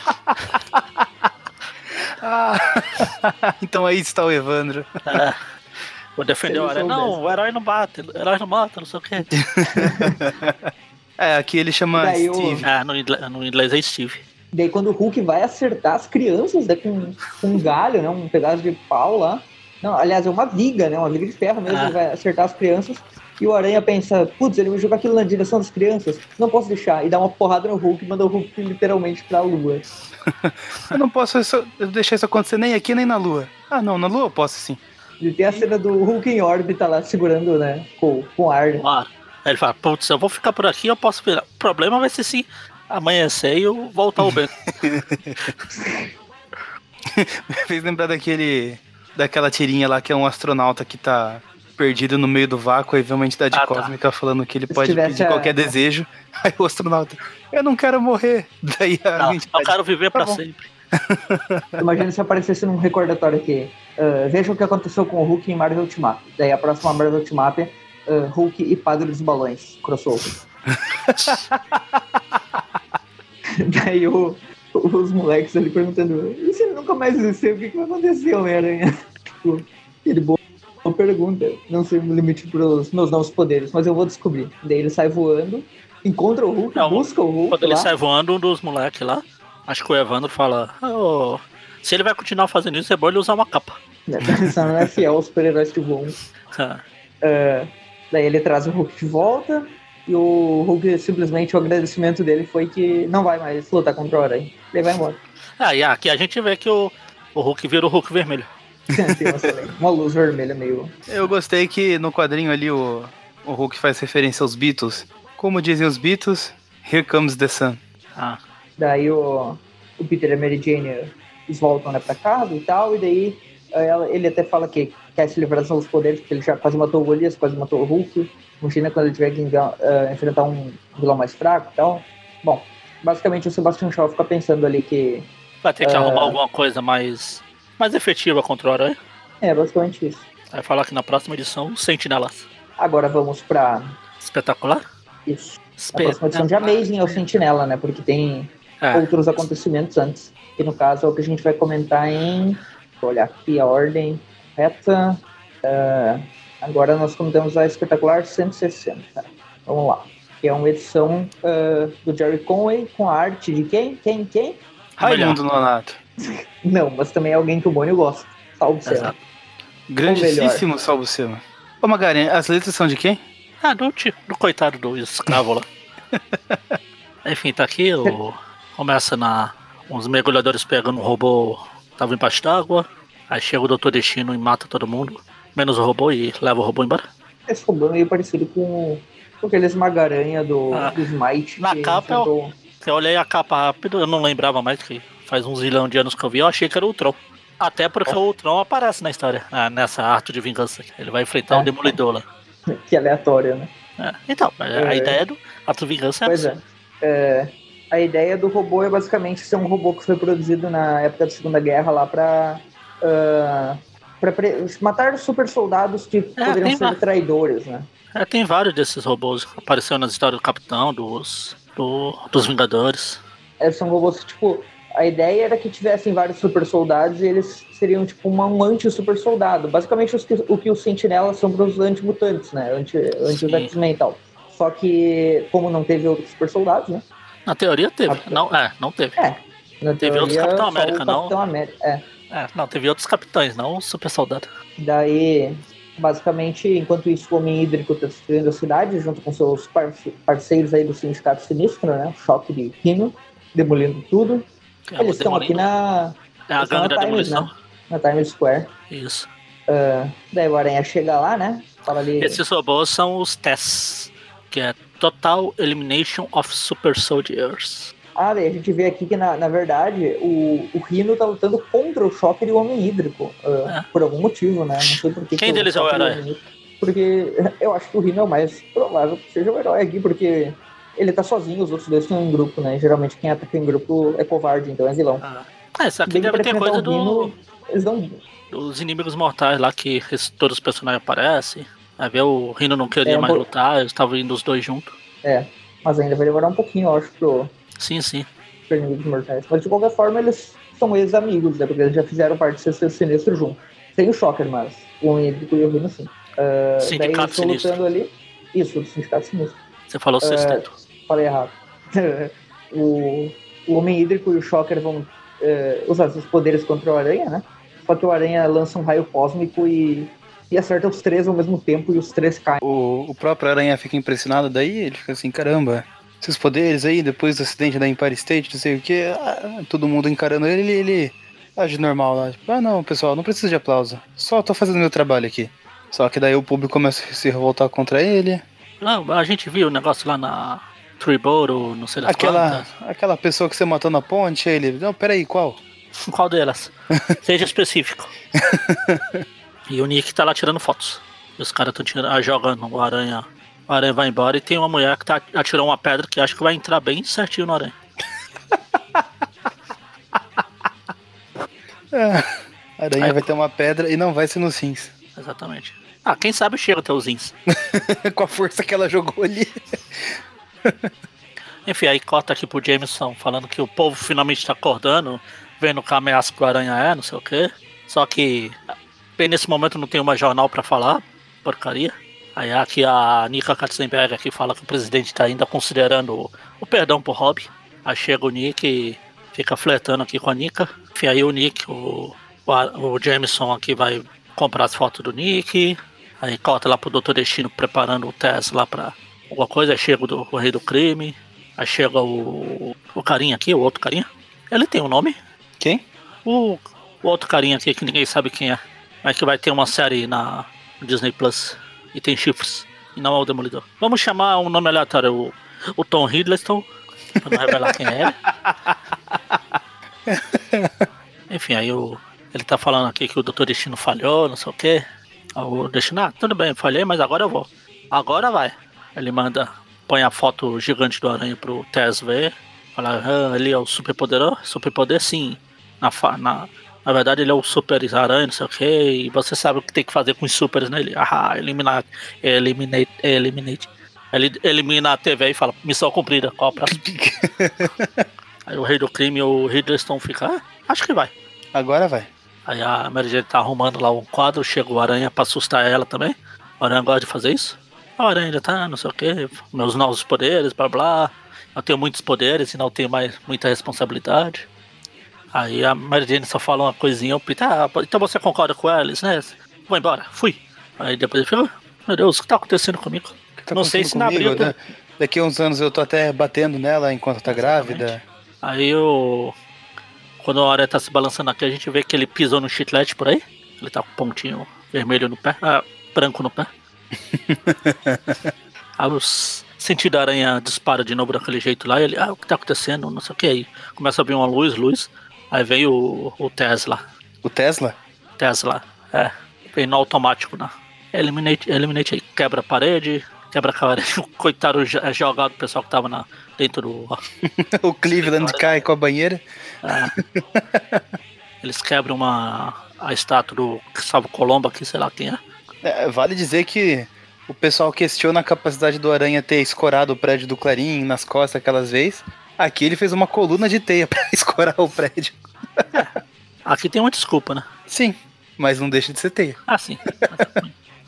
Ah, então aí está o Evandro. É. Vou defender o soubesse. Não, o herói não bate, o herói não mata, não sei o quê. É, aqui ele chama Daí o- Steve. Ah, no inglês, no inglês é Steve. Daí quando o Hulk vai acertar as crianças né, com, com um galho, né, um pedaço de pau lá. Não, aliás, é uma viga, né? Uma viga de ferro mesmo, Ah. ele vai acertar as crianças. E o Aranha pensa, putz, ele vai jogar aquilo na direção das crianças, não posso deixar. E dá uma porrada no Hulk e manda o Hulk literalmente pra lua. Eu não posso isso- deixar isso acontecer nem aqui nem na Lua. Ah, não, na Lua eu posso sim. E tem a cena do Hulk em órbita lá segurando, né? Com, com ar. né? Aí ele fala, putz, eu vou ficar por aqui, eu posso virar. O problema vai ser se amanhecer e eu voltar ao bem. Me fez lembrar daquele. daquela tirinha lá que é um astronauta que tá perdido no meio do vácuo e vê uma entidade Ah, tá. cósmica falando que ele Se pode tivesse pedir a- qualquer desejo. Aí o astronauta, eu não quero morrer. Daí a Não, eu entidade. quero viver pra Tá bom. sempre. Imagina se aparecesse num recordatório aqui. ah, veja o que aconteceu com o Hulk em Marvel Ultimate. Daí a próxima Marvel Ultimate, ah, Hulk e Padre dos Balões, crossover. Daí o- os moleques ali perguntando: e se ele nunca mais existiu, o que, que vai acontecer, Homem-Aranha? Tipo, ele boa boa pergunta. Não sei o limite pros meus novos poderes, mas eu vou descobrir. Daí ele sai voando, encontra o Hulk, Não, busca o Hulk. Quando ele lá. sai voando, um dos moleques lá, acho que o Evandro fala, "Ô, se ele vai continuar fazendo isso, é bom ele usar uma capa. Né, Pensando, é fiel aos super-heróis que voam. Ah, É, daí ele traz o Hulk de volta e o Hulk simplesmente o agradecimento dele foi que não vai mais lutar contra o Aranha. Ele vai embora. Ah, e aqui a gente vê que o, o Hulk vira o Hulk vermelho. Uma, luz vermelha meio. Eu gostei que no quadrinho ali o, o Hulk faz referência aos Beatles. Como dizem os Beatles, Here Comes the Sun. Ah, Daí o, o Peter e a Mary Jane eles voltam né, pra casa e tal, e daí eh, ela- ele até fala que quer se livrar dos poderes, porque ele já quase matou o Golias, quase matou o Hulk. Imagina quando ele tiver que eh, enfrentar um vilão mais fraco e tal. Bom, basicamente o Sebastian Shaw fica pensando ali que vai ter que É. arrumar alguma coisa mais, mais efetiva contra o Aranha. É, basicamente isso. Vai falar que na próxima edição, Sentinelas. Agora vamos pra Espetacular? isso. A próxima edição de Amazing é o Sentinela, né? Porque tem É, outros acontecimentos antes. Que no caso é o que a gente vai comentar em. Vou olhar aqui a ordem reta. Ah, agora nós comentamos a espetacular 160. Vamos lá. Que é uma edição ah, do Jerry Conway com a arte de quem? Quem? Quem? Raimundo Nonato. Não, mas também é alguém que o Mônio gosta. Salve céu. exato. Grandíssimo salvo seu. Ô Magaren, as letras são de quem? Ah, do, ti- do coitado do escravo lá. Enfim, tá aqui, o... começa na. Uns mergulhadores pegando um robô que tava embaixo d'água. Aí chega o Doutor Destino e mata todo mundo. Menos o robô e leva o robô embora. Esse robô é meio parecido com, com aquele esmagaranha do, Ah. do Smite. Na que capa enfrentou- Eu olhei a capa rápido, eu não lembrava mais que faz uns zilhão de anos que eu vi, eu achei que era o Ultron. Até porque o Ultron aparece na história, ah, nessa arte de vingança. Ele vai enfrentar É. o Demolidor lá. Que é aleatório, né? É, Então, a É. ideia do ato de vingança é Pois essa. é. É, A ideia do robô é basicamente ser um robô que foi produzido na época da Segunda Guerra lá pra. ah, pra matar super soldados que poderiam tem ser traidores, né? É, tem vários desses robôs. Apareceu nas histórias do Capitão, dos, do- dos Vingadores. É, são robôs que, tipo, a ideia era que tivessem vários super soldados e eles seriam, tipo, uma- um anti-super soldado. Basicamente os que- o que os sentinelas são para os anti-mutantes, né? Anti, anti os. X-Men e tal. Só que, como não teve outros super soldados, né? Na teoria teve. Capitão. Não, é, não teve. É. Na Teve outros teoria, Capitão só o América, não? Capitão América, é. É, não, teve outros capitães, não o super soldado. Daí, basicamente, enquanto isso, o Homem Hídrico está destruindo a cidade, junto com seus parce- parceiros aí do Sindicato Sinistro, né? Choque de Rino, demolindo tudo. É Eles estão aqui na, É a eles estão gangue da na Times, demolição. né? na Times Square. Isso. Daí o Aranha chega lá, né? Fala ali. Esses robôs são os TESS, que é Total Elimination of Super Soldiers. Ah, daí a gente vê aqui que, na, na verdade, o, o Rino tá lutando contra o Choque e o Homem Hídrico. ah, Por algum motivo, né? Não sei por que Quem que deles é o herói? Porque eu acho que o Rino é o mais provável que seja o herói aqui, porque ele tá sozinho, os outros dois estão em grupo, né? Geralmente quem ataca em grupo é covarde, então é vilão. Ah, isso aqui Bem que deve ter coisa do, Rhino, Eles dão. dos inimigos mortais lá que todos os personagens aparecem. Aí vê o Rino não queria É, mais lutar, eles estavam indo os dois juntos. É. Mas ainda vai demorar um pouquinho, eu acho, pro, Sim, sim. pro inimigos mortais. Mas de qualquer forma, eles são ex-amigos, né? Porque eles já fizeram parte do Sinistro junto. Sem o Shocker, mas o Hídrico e o Rino, sim. Daí eles Sindicato estão Sinistro. lutando ali. Isso, do Sindicato Sinistro. Você falou É, sexteto. Falei errado. o, o Homem Hídrico e o Shocker vão eh, usar seus poderes contra o Aranha, né? Só que o Aranha lança um raio cósmico e, e acerta os três ao mesmo tempo e os três caem. O, o próprio Aranha fica impressionado daí, ele fica assim, caramba, esses poderes aí, depois do acidente da Empire State, não sei o que, todo mundo encarando ele, ele, ele age normal lá. Tipo, ah não, pessoal, não precisa de aplauso. Só tô fazendo meu trabalho aqui. Só que daí o público começa a se revoltar contra ele. Não, a gente viu o negócio lá na Triboro, não sei das Aquela, quantas. aquela pessoa que você matou na ponte, ele. Não, peraí, qual? Qual delas? Seja específico. e o Nick tá lá tirando fotos. E os caras estão jogando o aranha. O aranha vai embora e tem uma mulher que tá, atirou uma pedra que acho que vai entrar bem certinho no aranha. A aranha Aí- vai ter uma pedra e não vai ser no Sims. Exatamente. Ah, quem sabe chega até os ins. Com a força que ela jogou ali. Enfim, aí corta aqui pro Jameson falando que o povo finalmente tá acordando, vendo que a ameaça que o aranha é, não sei o quê. Só que bem nesse momento não tem uma jornal pra falar, porcaria. Aí aqui a Nika Katzenberg aqui fala que o presidente tá ainda considerando o, perdão pro Rob. Aí chega o Nick e fica flertando aqui com a Nika. Enfim, aí o Nick, o, o, Jameson aqui vai comprar as fotos do Nick. Aí corta lá pro Dr. Destino preparando o teste lá pra alguma coisa. Aí chega o, do- o rei do crime. Aí chega o, o carinha aqui, o outro carinha. Ele tem um nome. Quem? O, o outro carinha aqui que ninguém sabe quem é. Mas que vai ter uma série na Disney Plus. E tem chifres. E não é o Demolidor. Vamos chamar um nome aleatório. O, o Tom Hiddleston. Pra não revelar quem é ele. Enfim, aí o, ele tá falando aqui que o Dr. Destino falhou, não sei o quê. O Destino, ah, tudo bem, falhei, mas agora eu vou. Agora vai. Ele manda, põe a foto gigante do aranha pro Tess ver. Fala, ah, ele é o super poderoso? Superpoder sim. Na, na, Na verdade, ele é o super aranha, não sei o que, e você sabe o que tem que fazer com os supers, né? Ele, ah, eliminar, eliminate, eliminate. Ele elimina a TV e fala, missão cumprida, qual a próxima? Aí o rei do crime e o Hiddleston fica, ah, acho que vai. Agora vai. Aí a Mary Jane tá arrumando lá um quadro, chega o Aranha pra assustar ela também. O Aranha gosta de fazer isso. A Aranha ainda tá, não sei o que, meus novos poderes, blá blá. Eu tenho muitos poderes e não tenho mais muita responsabilidade. Aí a Mary Jane só fala uma coisinha, o Peter, ah, então você concorda com eles, né? Vou embora, fui. Aí depois ele fica, "Ah, meu Deus, o que tá acontecendo comigo? Tá Não sei acontecendo se na abril- né? Daqui a uns anos eu tô até batendo nela enquanto tá grávida. Aí o. Quando a Aranha tá se balançando aqui, a gente vê que ele pisou no chiclete por aí. Ele tá com um pontinho vermelho no pé, ah, branco no pé. Aí os sentido da aranha dispara de novo daquele jeito lá, e ele, ah, o que tá acontecendo? Não sei o que aí. Começa a abrir uma luz, luz. Aí vem o, o Tesla. O Tesla? Tesla, é. Vem no automático, né? Eliminate, eliminate aí. Quebra a parede, quebra a parede. O coitado é jogado, o pessoal que tava na, dentro do. o Cleveland cai com a banheira. Eles quebram uma, a estátua do Salvo Colombo aqui, sei lá quem é. É, vale dizer que o pessoal questiona a capacidade do Aranha ter escorado o prédio do Clarim nas costas aquelas vezes. Aqui ele fez uma coluna de teia pra escorar o prédio. Aqui tem uma desculpa, né? Sim, mas não deixa de ser teia. Ah, sim.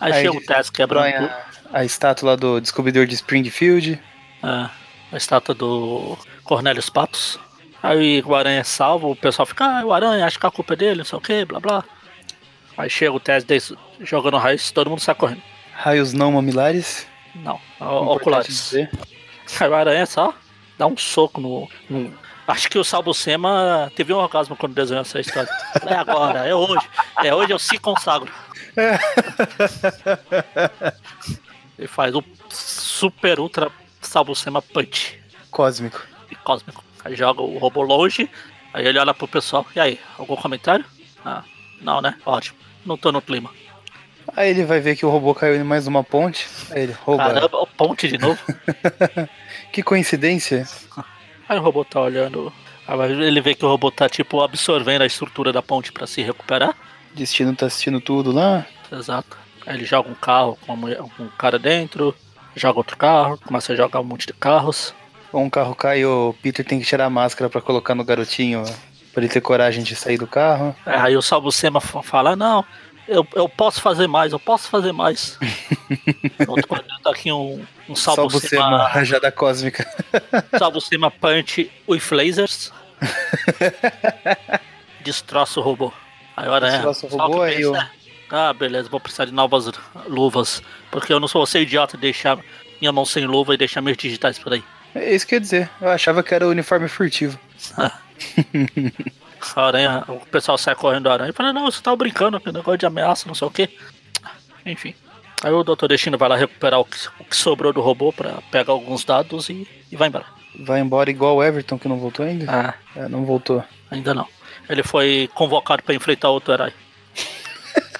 Aí, Aí chega o Tess quebrando a, a estátua do descobridor de Springfield. É, a estátua do Cornelius Patos. Aí o Aranha é salvo, o pessoal fica, ah, o Aranha, acho que a culpa é dele, não sei o que, blá blá. Aí chega o Tess desse, jogando raios, todo mundo sai correndo. Raios não mamilares. Não, importante oculares. Aí o Aranha só dá um soco no. no- Acho que o Salbucema teve um orgasmo quando desenhou essa história. É agora, é hoje. É hoje eu se consagro. Ele faz o super ultra Salbucema punch Cósmico. e cósmico. Aí joga o robô longe, aí ele olha pro pessoal. E aí, algum comentário? Ah, não, né? Ótimo. Não tô no clima. Aí ele vai ver que o robô caiu em mais uma ponte. Aí ele rouba. Caramba, o ponte de novo. Que coincidência. Aí o robô tá olhando. Aí ele vê que o robô tá tipo absorvendo a estrutura da ponte pra se recuperar. Destino tá assistindo tudo lá. Exato. Aí ele joga um carro com, mulher, com um cara dentro, joga outro carro, começa a jogar um monte de carros. Um carro cai e o Peter tem que tirar a máscara pra colocar no garotinho. Pra ele ter coragem de sair do carro. É, Aí o Salbucema fa- fala, não, eu, eu posso fazer mais, eu posso fazer mais. Quadrinho tá aqui um, um Salvo Sema, Salbucema, rajada cósmica. Salbucema Punch with lasers. Destroça o robô. Aí olha, é, Destroça o robô, aí pensa, o- é, Ah, beleza, vou precisar de novas luvas. Porque eu não sou você idiota de deixar minha mão sem luva e deixar meus digitais por aí. É isso que eu ia dizer. Eu achava que era o uniforme furtivo. A aranha, o pessoal sai correndo da aranha e fala, não, você tava brincando, que negócio de ameaça, não sei o que. Enfim. Aí o Dr. Destino vai lá recuperar o que, o que sobrou do robô pra pegar alguns dados e, e vai embora. Vai embora igual o Everton, que não voltou ainda? Ah, É, não voltou. ainda não. Ele foi convocado pra enfrentar outro herói.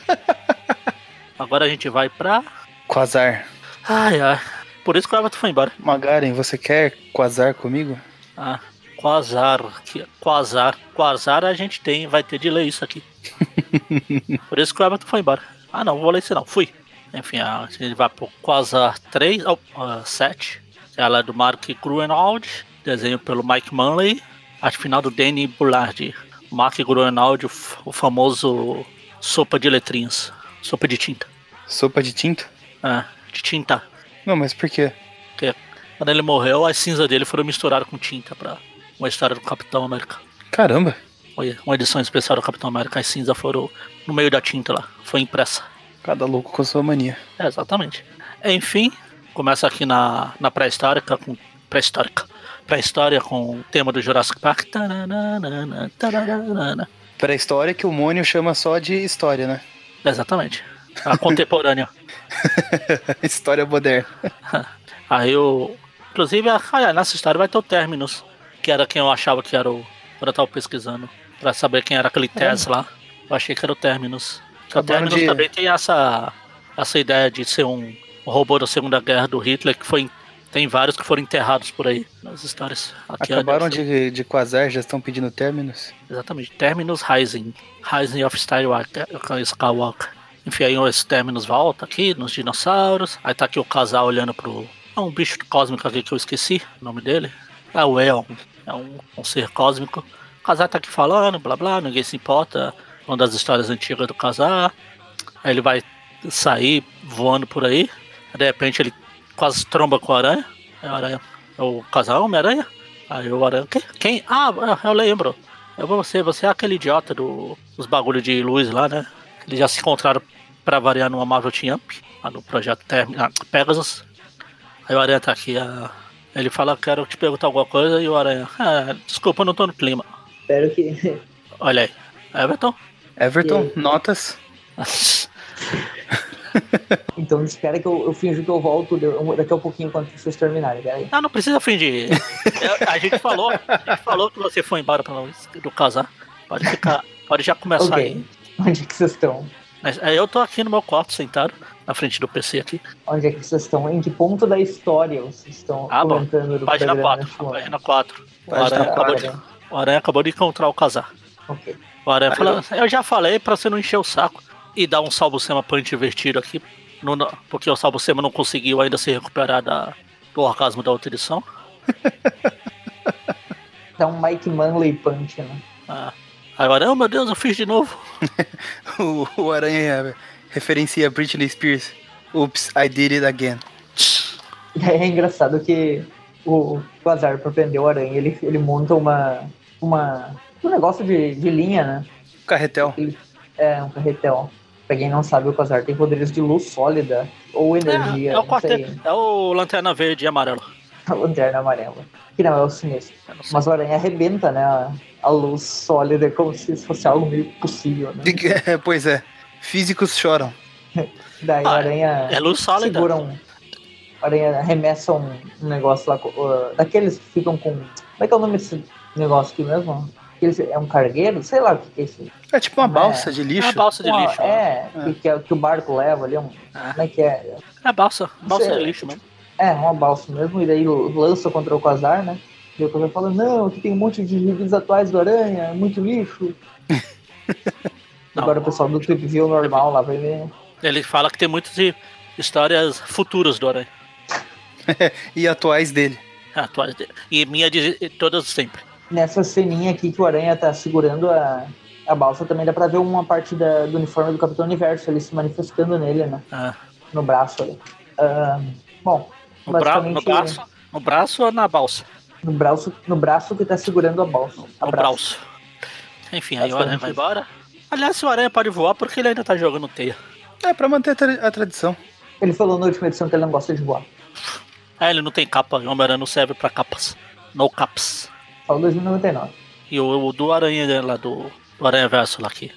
Agora a gente vai pra. Quasar. Ai, ai. Por isso que o Everton foi embora. Magaren, você quer quasar comigo? Ah, Quasar. Quasar. Quasar a gente tem, vai ter de ler isso aqui. Por isso que o Everton foi embora. Ah não, vou ler isso não. Fui. Enfim, a gente vai pro Quasar 3, oh, ah, 7. Ela é do Mark Gruenwald. Desenho pelo Mike Manley. Arte final do Danny Bullard. Mark Gruenwald, o famoso sopa de letrinhas. Sopa de tinta. Sopa de tinta? É, de tinta. Não, mas por quê? Porque quando ele morreu, as cinzas dele foram misturadas com tinta pra uma história do Capitão América. Caramba. Foi uma edição especial do Capitão América, as cinzas foram no meio da tinta lá, foi impressa. Cada louco com sua mania. É, exatamente. Enfim, começa aqui na, na pré-histórica, com pré-histórica. Pré-história com o tema do Jurassic Park. Pré-história que o Mônio chama só de história, né? Exatamente. A contemporânea. história moderna. Aí eu. Inclusive, a- ah, nessa história vai ter o Terminus, que era quem eu achava que era o. Quando eu tava pesquisando, pra saber quem era aquele Tesla. Eu achei que era o Terminus. O Terminus de- também tem essa, essa ideia de ser um, robô da Segunda Guerra do Hitler que foi Tem vários que foram enterrados por aí nas histórias. Aqui, ó, Acabaram de, de quasar, já estão pedindo términos. Exatamente. Terminus Rising. Rising of Skywalker. Enfim, aí esse Terminus volta aqui nos dinossauros. Aí tá aqui o casal olhando pro. É um bicho cósmico aqui que eu esqueci o nome dele. É o Eon. É um, um ser cósmico. O casal tá aqui falando, blá blá, ninguém se importa. Uma das histórias antigas do casal. Aí ele vai sair voando por aí. De repente ele quase tromba com a aranha. É a aranha. É o casal Homem-Aranha. Aí o aranha. Quem? Quem? Ah, eu lembro. É você, você é aquele idiota do, dos bagulho de luz lá, né? Eles já se encontraram pra variar numa Marvel Team Up, lá no projeto Term ah, Pegasus. Aí o Aranha tá aqui, ah, ele fala, quero te perguntar alguma coisa, e o Aranha, ah, desculpa, eu não tô no clima. Espero que. Olha aí, Everton. Everton, aí? notas. Então espera que eu, eu finjo que eu volto daqui a um pouquinho quando vocês terminarem. Peraí. Ah, não precisa fingir. A gente falou, a gente falou que você foi embora pra do casar. Pode ficar, pode já começar aí. Ok. Onde é que vocês estão? Mas, aí eu tô aqui no meu quarto, sentado, na frente do PC aqui. Onde é que vocês estão? Em que ponto da história vocês estão Ah, bom. comentando do Página programa 4, neste momento? página 4. O Página Aranha, acabou de, quatro. o Aranha acabou de encontrar o casar. Ok. O Aranha Aí fala, eu já falei pra você não encher o saco e dar um salvo sema punch invertido aqui, no- no- porque o salvo sema não conseguiu ainda se recuperar da, do orgasmo da outra edição. Dá um Mike Manley punch, né? Ah, o Aranha, oh meu Deus, eu fiz de novo. O, o Aranha referencia Britney Spears. Oops, I did it again. E aí é engraçado que o, o Azar pra prender o aranha, ele, ele monta uma, uma um negócio de, de linha, né? Carretel. Ele- é um carretel. Pra quem não sabe, o Quasar tem poderes de luz sólida ou energia. É, é o quarteto, é o lanterna verde e amarelo. a lanterna amarela. Que não é o sinistro. Mas o aranha arrebenta, né? A, a luz sólida, como se fosse algo meio possível, né? pois é, físicos choram. Daí Ah, aranha É luz sólida. segura um. O aranha arremessa um, um negócio lá. uh, daqueles que ficam com. Como é que é o nome desse negócio aqui mesmo? Aqueles, é um cargueiro? Sei lá o que, que é isso. É tipo uma É. balsa de É lixo. a balsa de Uma- lixo. né? É, Que, que, é- que o barco leva ali. Um, É. Como é que é? É balsa, balsa Sei. de lixo mesmo. É, uma balsa mesmo, e daí lança contra o Quasar, né? E o Quasar fala, não, aqui tem um monte de reviews atuais do Aranha, muito lixo. Agora o pessoal do Trip View normal lá vai ver. Ele fala que tem muitas hi- histórias futuras do Aranha. E atuais dele. Atuais dele. E minha de todas sempre. Nessa ceninha aqui que o Aranha tá segurando a, a balsa, também dá pra ver uma parte da- do uniforme do Capitão Universo ali se manifestando nele, né? Ah, No braço ali. Ah, bom, no, bra no basicamente braço. No braço ou na balsa? no braço, no braço que tá segurando a balsa. A No braço. Enfim, aí o Aranha vai Basicamente embora. Aliás, se o Aranha pode voar porque ele ainda tá jogando teia. É pra manter a, tra- a tradição. Ele falou na última edição que ele não gosta de voar. Ah, ele não tem capa. O Homem-Aranha não serve pra capas. No caps. Falou 2099. E o, o do Aranha né, lá do, do Aranha Verso lá aqui.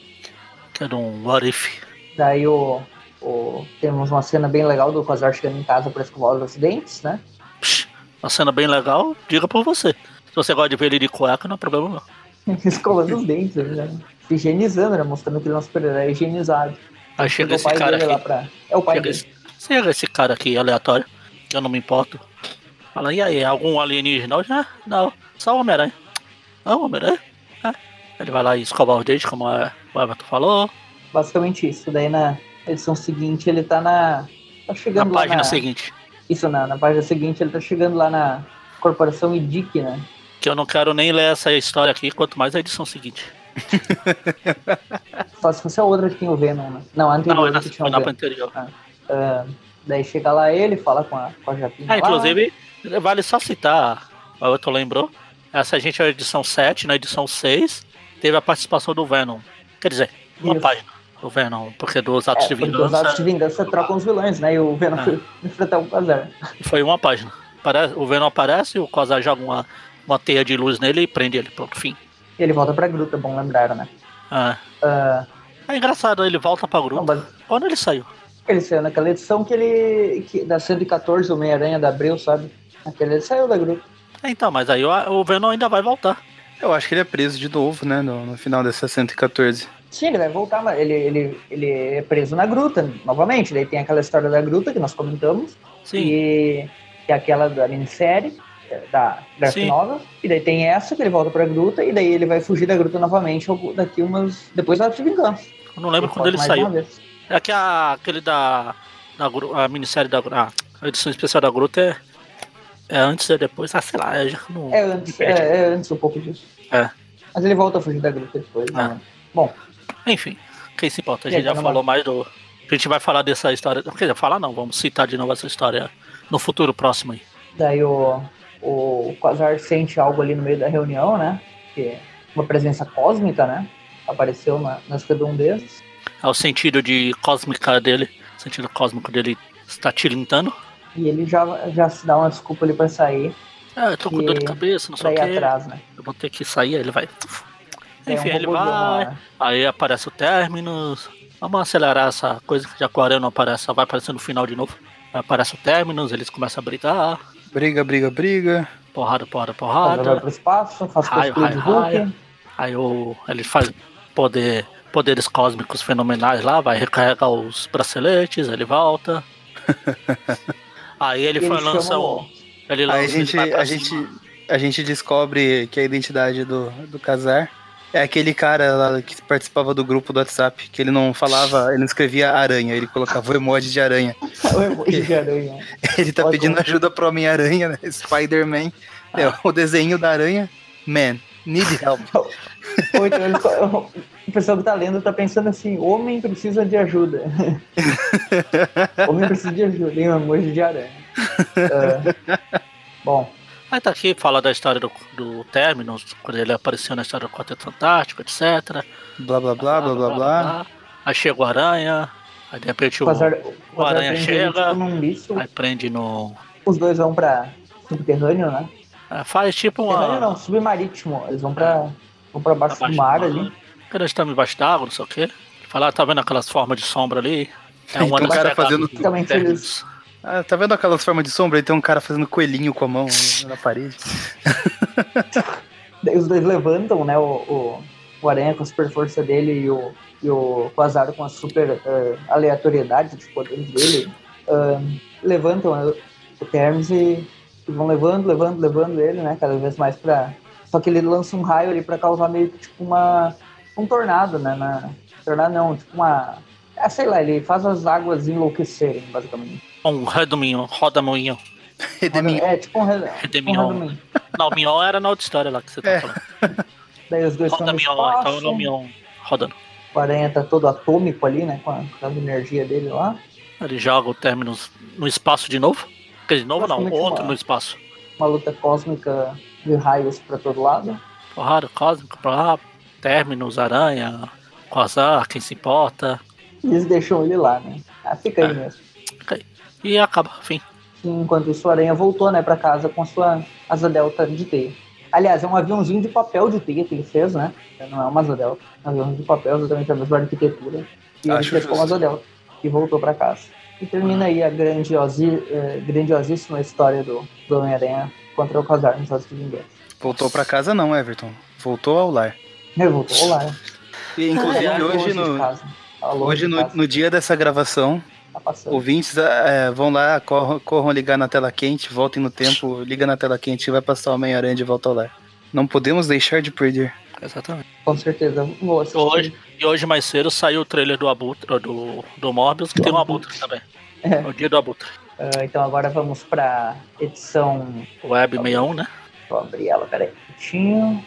Que é de um What If. Daí o, o- temos uma cena bem legal do Quasar chegando em casa para escovar os dentes, né? Psh, uma cena bem legal, diga por você. Se você gosta de ver ele de cueca, não é problema não. Escovando os dentes, né? Higienizando, né? Mostrando que ele é um super-herói higienizado. Aí chega esse pai cara dele lá aqui. pra... É o pai Chega dele. esse, chega esse cara aqui aleatório. Eu não me importo. Fala, e aí, algum alienígena? hoje? Ah, não, só o Homem-Aranha. Ah, o Homem-Aranha? Ah. Ele vai lá e escovar os dentes, como a- o Everton falou. Basicamente isso. Daí na edição seguinte ele tá na... Tá Na chegando lá página na... seguinte. Isso, na, na página seguinte ele tá chegando lá na Corporação IDIC, né? Que eu não quero nem ler essa história aqui, quanto mais a edição seguinte. Só se fosse a outra que tinha o Venom, né? Não, a anterior Não, é na, que tinha o na anterior. Ah, daí chega lá ele, fala com a, com a Japinha Ah, inclusive, vale só citar, o Everton lembrou, essa gente é a edição 7, na edição 6, teve a participação do Venom. Quer dizer, uma Isso. página do Venom, porque dos atos É, de porque os atos de vingança vingança trocam os vilões, né? E o Venom Ah. foi enfrentar o Quasar. foi uma página. O Venom aparece, o Quasar joga uma, uma teia de luz nele e prende ele. Pronto, fim. E ele volta pra gruta, bom lembrar, né? Ah, Ah, é engraçado, ele volta pra não, grupo. mas Quando ele saiu? ele saiu naquela edição que ele. Que, da 114, o Homem-Aranha da Abril, sabe? Aquele ele saiu da gruta. É, Então, mas aí o, o Venom ainda vai voltar. Eu acho que ele é preso de novo, né? No, no final dessa 114. Sim, ele vai voltar, mas ele, ele, ele é preso na gruta, novamente. Daí tem aquela história da gruta que nós comentamos. Sim. E é aquela da minissérie, é, da graphic novel. E daí tem essa, que ele volta pra gruta, e daí ele vai fugir da gruta novamente daqui umas. Depois da vingança. Eu não lembro quando volta ele saiu. É que a, aquele da. da a minissérie da. Ah, a edição especial da Gruta é. É antes e depois. Ah, sei lá, eu já não. É antes, é, é antes um pouco disso. É. Mas ele volta a fugir da gruta depois. Ah. né? Bom, Enfim, quem se importa? A gente já tá falou mais do. A gente vai falar dessa história. Quer dizer, falar não, vamos citar de novo essa história no futuro próximo aí. daí o, o Quasar sente algo ali no meio da reunião, né? Que é uma presença cósmica, né? Apareceu na, nas redondezas. É o sentido de cósmica dele. O sentido cósmico dele está tilintando. E ele já, já se dá uma desculpa ali pra sair, É, eu tô com dor de cabeça, não sei o quê. atrás, né? Eu vou ter que sair, aí ele vai. Um Enfim, ele robôzão lá, vai. né? Aí aparece o Terminus. Vamos acelerar essa coisa que já que o Aranha não aparece, só vai aparecer no final de novo. Aí aparece o Terminus, eles começam a brigar. Briga, briga, briga. Porrada, porrada, Quasar vai porrada. pro espaço, faz Raio, raio, raio. Aí o, ele faz poder, poderes cósmicos fenomenais lá, vai recarregar os braceletes, ele volta. Aí ele, foi ele lança um. Ele Aí lança, a ele gente, a gente, a gente descobre que a identidade do, do Casar é aquele cara lá que participava do grupo do WhatsApp, que ele não falava, ele não escrevia aranha, ele colocava o emoji de aranha. O emoji de aranha. Ele tá Olha pedindo como- ajuda pro Homem-Aranha, né? Spider-Man. É, o desenho da aranha, man, need help. Ou então ele o pessoal que tá lendo tá pensando assim, homem precisa de ajuda. homem precisa de ajuda, tem um emoji de aranha. Ah, bom, Aí tá aqui, fala da história do, do Terminus, quando ele apareceu na história do Quarteto Fantástico, etc. Blá, blá, blá, blá, blá, blá. Aí chega o Aranha, aí de repente o, o Quasar, o Quasar Aranha chega, tipo, aí prende no. os dois vão pra subterrâneo, né? é, Faz tipo uma. Subterrâneo não, submarítimo. Eles vão pra, vão pra baixo do mar ali. Quando eles estão embaixo d'água, não sei o quê. Ele fala, ah, tá vendo aquelas formas de sombra ali? É Então o cara fazendo- Basicamente eles- Ah, tá vendo aquelas formas de sombra? Aí tem um cara fazendo coelhinho com a mão na parede. Os dois levantam, né? O, o, o Aranha com a super força dele e o, e o Quasar com a super eh, aleatoriedade dos poderes dele. ah, levantam né, o Terms e, e vão levando, levando, levando ele, né? Cada vez mais pra. Só que ele lança um raio ali pra causar meio que tipo uma. um tornado, né? Na, tornado não, tipo uma. Ah, sei lá, ele faz as águas enlouquecerem, basicamente. Um redominho, roda-moinho. Redeminho. É, tipo um, re- tipo um. Não, o Mion era na outra história lá que você tá É. falando. Daí os dois estão no Roda-Mion, então é o Mion rodando. O Aranha tá todo atômico ali, né? Com a, com a energia dele lá. Ele joga o Terminus no espaço de novo. Quer dizer, de novo não, outro uma- no espaço. Uma luta cósmica de raios pra todo lado. Porrada cósmica pra lá, Terminus, Aranha, Quasar, quem se importa. Eles deixam ele lá, né? Ah, fica aí É. mesmo. E acaba, fim. Enquanto isso, o Aranha voltou, né, pra casa com a sua asa delta de teia. Aliás, é um aviãozinho de papel de teia que ele fez, né? Não é uma asa delta. É um avião de papel, exatamente a mesma arquitetura. E ele Acho fez com justo. asa delta. E voltou pra casa. E termina aí a grandiosi, eh, grandiosíssima história do, do Homem-Aranha contra o Quasar nos Atos de Vingança. Voltou pra casa não, Everton. Voltou ao lar. Ele voltou lá. E, inclusive, É, hoje, no, casa. Tá hoje no, no dia dessa gravação, tá passando. ouvintes é, vão lá, corram, corram ligar na tela quente, voltem no tempo, liga na tela quente e vai passar o Homem-Aranha de volta ao lar. Não podemos deixar de perder. Exatamente. Com certeza. Vou assistir. Hoje, e hoje mais cedo saiu o trailer do Abutre, do, do Morbius, que tem um Abutre também. É. É o dia do Abutre. Ah, então agora vamos pra edição. Web 61, né? Vou abrir ela, peraí. Tinho.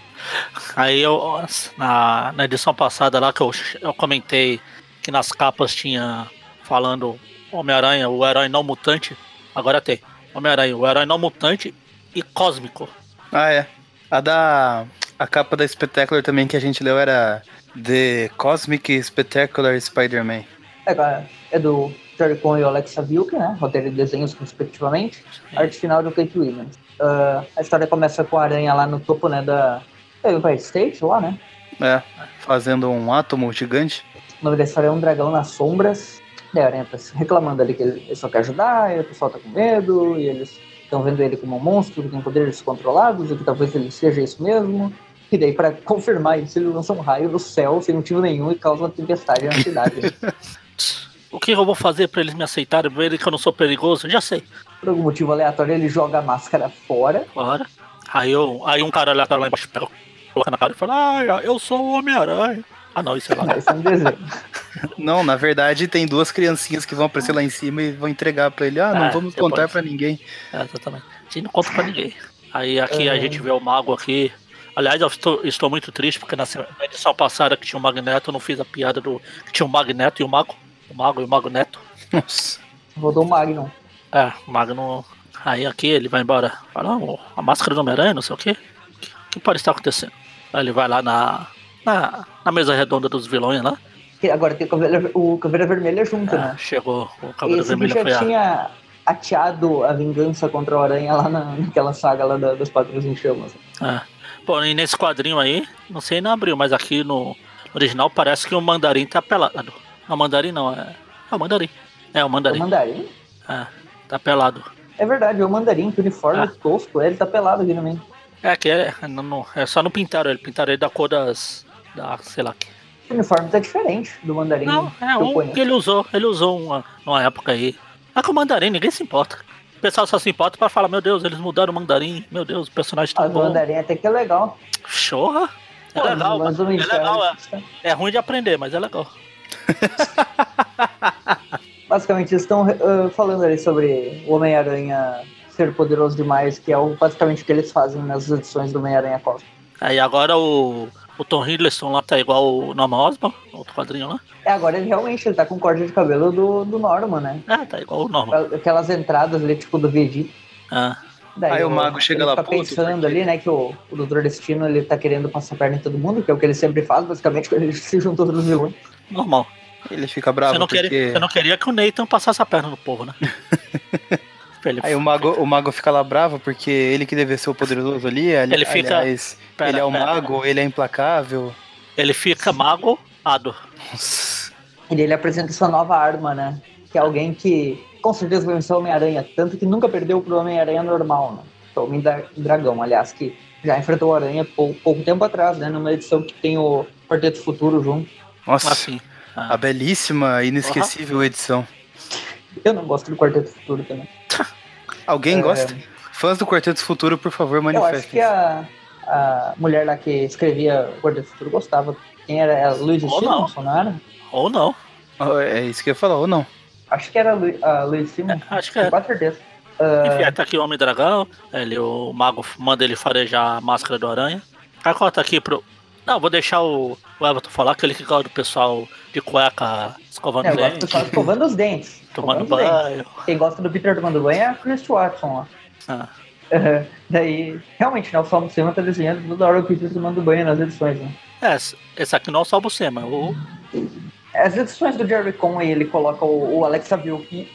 Aí eu, na, na edição passada lá que eu, eu comentei que nas capas tinha falando Homem-Aranha, o herói não mutante. Agora tem Homem-Aranha, o herói não mutante e cósmico. Ah, é. A da. A capa da Spectacular também que a gente leu era The Cosmic Spectacular Spider-Man. É, é do Jerry Cohen e o Alexa Vilk, né? Roteiro e desenhos, respectivamente. Arte final do Kate Williams. Ah, a história começa com a aranha lá no topo, né? Da. É, Empire State lá, né? É, fazendo um átomo gigante. O nome da história é Um Dragão nas Sombras. Daí aranha tá se reclamando ali que ele só quer ajudar, e o pessoal tá com medo, e eles estão vendo ele como um monstro que tem poderes descontrolados, e que talvez ele seja isso mesmo. E daí, pra confirmar isso, ele lança um raio do céu sem motivo nenhum e causa uma tempestade na cidade. O que eu vou fazer pra eles me aceitarem, verem que eu não sou perigoso? Já sei. Por algum motivo aleatório, ele joga a máscara fora. Bora. Aí, eu, aí um cara aleatório lá embaixo pega, coloca na cara e fala, ah, eu sou o Homem-Aranha. Ah não, isso é lá. Não, isso é um desenho. Não, na verdade tem duas criancinhas que vão aparecer lá em cima e vão entregar pra ele. Ah, não Ah, vamos contar pra ninguém. É, exatamente. A gente não conta pra ninguém. Aí aqui a gente vê o mago aqui. Aliás, eu estou, estou muito triste porque na edição passada que tinha o Magneto, eu não fiz a piada do que tinha o Magneto e o Mago. O Mago e o Mago Neto. Nossa. Rodou o Magnum. É, o Mago não. Aí aqui ele vai embora. Fala, "Ah, a máscara do Homem-Aranha, não sei o quê. O que, que pode estar acontecendo? Aí ele vai lá na, na, na mesa redonda dos vilões lá. Agora tem o Caveira, o Caveira Vermelha junto, Ah, né? chegou o Cavaleiro Esse Vermelho bicho foi já tinha ateado a vingança contra o Aranha lá na, naquela saga lá da, das Patrulhas em Chamas. É. Pô, e nesse quadrinho aí, não sei não abriu, mas aqui no original parece que o mandarim tá pelado. Não, mandarim não, é. É o mandarim. É o É o mandarim. Mandarim? É, tá pelado. É verdade, é o Mandarim, que o uniforme Ah. é tosco, ele tá pelado aqui no meio. É que é, é, não, não- é só não pintaram ele, pintaram ele da cor das. Da, sei lá que. O uniforme tá diferente do Mandarim. Não, é que um que ele usou. Ele usou uma, numa época aí. Mas com o mandarim ninguém se importa. O pessoal só se importa pra falar, meu Deus, eles mudaram o mandarim. Meu Deus, o personagem tá Ah, o bom. Mandarim até que é legal. Chorra. É Pô, legal, mas o é legal, é. Michel- É ruim de aprender, mas é legal. Basicamente, eles estão ah, falando ali sobre o Homem-Aranha ser poderoso demais, que é o, basicamente o que eles fazem nas edições do Homem-Aranha Cósmico. Aí agora o, o Tom Hiddleston lá tá igual o Norman Osborn, outro quadrinho lá. É, agora ele realmente ele tá com corte de cabelo do, do Norman, né? É, tá igual o Norman. Aquelas entradas ali, tipo, do Vegeta. Ah, Daí Aí o mago chega lá, fica puto, pensando ali, né, que o, o Doutor Destino ele tá querendo passar a perna em todo mundo, que é o que ele sempre faz, basicamente, quando ele se juntou dos vilões. normal. Ele fica bravo Você não, porque... queria, você não queria que o Nathan passasse a perna no povo, né? ele, Aí o mago, o mago fica lá bravo porque ele que deve ser o poderoso ali. ali Ele fica- aliás, Pera, ele é o pera. mago, ele é implacável. ele fica magoado. Nossa. E ele apresenta sua nova arma, né? Que é alguém que com certeza vai vencer o Homem-Aranha, tanto que nunca perdeu pro Homem-Aranha normal, né? O Homem-Dragão, aliás, que já enfrentou o Aranha pou, pouco tempo atrás, né? Numa edição que tem o Quarteto Futuro junto. Nossa, Assim. a belíssima, inesquecível edição. Eu não gosto do Quarteto Futuro também. Alguém É. gosta? Fãs do Quarteto Futuro, por favor, Eu acho manifestem. que a, a mulher lá que escrevia o Quarteto Futuro gostava. Quem era? Era Luiz Ou não. Simonson, não era? Ou não. Oh, É isso que eu ia falar, ou não? Acho que era a Lu- a Luiz Simonson. Acho que Com é. quase certeza. Ah, Enfim, aí tá aqui o Homem Dragão. Ele, o mago manda ele farejar a máscara do aranha. Aí corta aqui pro. Não, vou deixar o, o Everton falar que ele que gosta do pessoal de cueca escovando é, os do dentes, pessoal escovando os dentes. Tomando banho. Quem gosta do Peter tomando banho é a Chris Watson lá. Ah, Aham. Daí, realmente, né, o Salmo Sema tá desenhando toda hora o Peter tomando banho nas edições, né? é, esse- esse aqui não é o Salvo Sema. O, As edições do Jerry Conway, ele coloca o, o Alex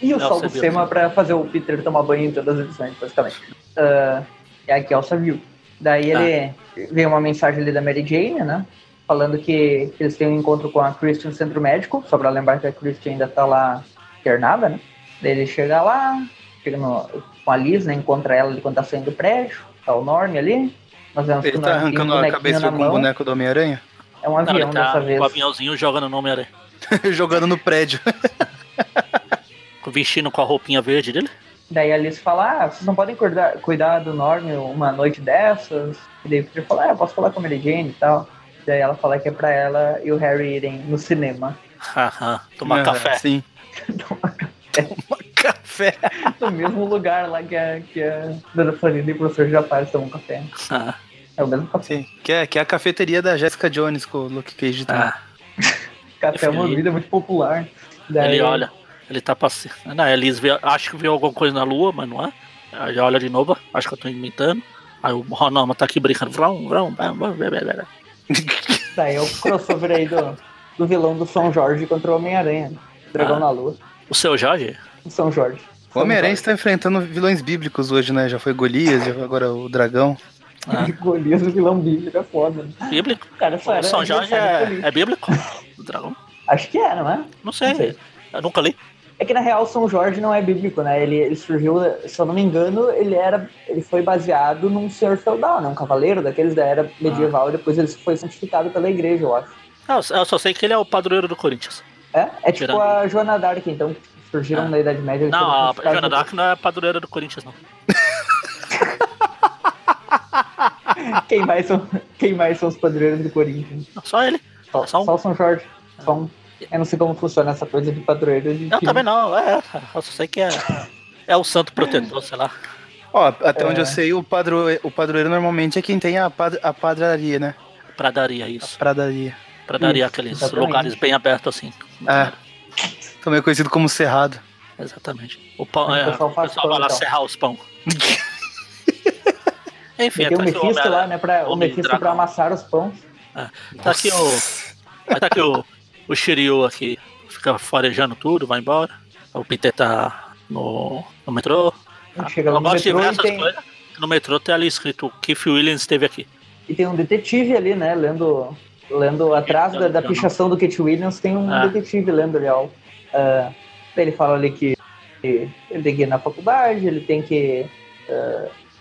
e, o É, Salmo. Sema pra fazer o Peter tomar banho em todas as edições, basicamente. Ah, e aqui é o Saville. Daí ele vem uma mensagem ali da Mary Jane, né? Falando que eles têm um encontro com a Christian no centro médico, só pra lembrar que a Christian ainda tá lá internada, né? Daí ele chega lá, chega no, com a Liz, né? Encontra ela ali quando tá saindo do prédio, tá o Norm ali. Nós vemos que Ele o tá arrancando a cabeça com o boneco do Homem-Aranha? É um não, avião ele tá dessa vez. com o aviãozinho jogando o nome aranha. Jogando no prédio. Vestindo com a roupinha verde dele. Daí a Alice fala, ah, vocês não podem cuidar, cuidar do Norm uma noite dessas? E daí o Peter fala, ah, eu posso falar com a Mary Jane e tal. Daí ela fala que é pra ela e o Harry irem no cinema. Haha, Tomar Ah, café. Sim. Café. no mesmo lugar lá que a, que a Dona Florinda e o professor Japar tomam café. Ah, É o mesmo café. Sim. Que é, que é a cafeteria da Jessica Jones com o Luke Cage também. ah. Café é uma bebida muito popular. Daí, Ele olha, ele tá passeando. Não, a Elis vê, acho que viu alguma coisa na lua, mas não é. Aí olha de novo, acho que eu tô inventando. Aí o Ronaldo tá aqui brincando. Vrão, vrão, vrão, vrão, vrão, vrão, vrão. Daí é o crossover aí do, do vilão do São Jorge contra o Homem-Aranha. Dragão Ah. na Lua. O seu Jorge? O São Jorge. O Homem-Aranha está enfrentando vilões bíblicos hoje, né? Já foi Golias, já foi agora o dragão. Ah, Golias, o vilão bíblico é foda. né? bíblico? Cara, só O era São Jorge aniversário é, é bíblico? O dragão? Acho que é, não é? Não sei, Não sei. eu nunca li. É que na real São Jorge não é bíblico, né? Ele, ele surgiu, se eu não me engano, ele era, ele foi baseado num senhor feudal, né? Um cavaleiro daqueles da era medieval. E depois ele foi santificado pela igreja, eu acho. Ah, eu- eu só sei que ele é o padroeiro do Corinthians. É? É tipo a Joana Dark, então, que surgiram Ah. na Idade Média. Não, a Joana Dark não é padroeira do Corinthians, não. Quem mais são, quem mais são os padroeiros do Corinthians? Não, Só ele. Só, Só um. só o São Jorge. Só um- Eu não sei como funciona essa coisa de padroeiro. De Eu time. também não, é. Eu só sei que é. É o santo protetor, sei lá. Ó, até onde É. eu sei, o, padro, o padroeiro normalmente é quem tem a, pad, a padraria, né? Pradaria, isso. Pradaria. Pradaria, Isso, aqueles exatamente. lugares bem abertos assim. É. Também conhecido como Cerrado. Exatamente. O pão, O é, pessoal o faz pessoal vai lá então. serrar os pão. Enfim, E tem o tá o Mephisto lá, né? Pra, o Mephisto pra amassar os pães. Tá aqui o. Tá aqui o, o Shiryu aqui. Fica farejando tudo, vai embora. O Peter tá no, no metrô. Chega no gosto de metrô ver essas tem, coisas. No metrô tem ali escrito Keith Williams esteve aqui. e tem um detetive ali, né? Lendo, lendo atrás da, da pichação do Kate Williams, tem um Ah. detetive lendo ali, ó. Ah, ele fala ali que que ele tem que ir na faculdade, ele tem que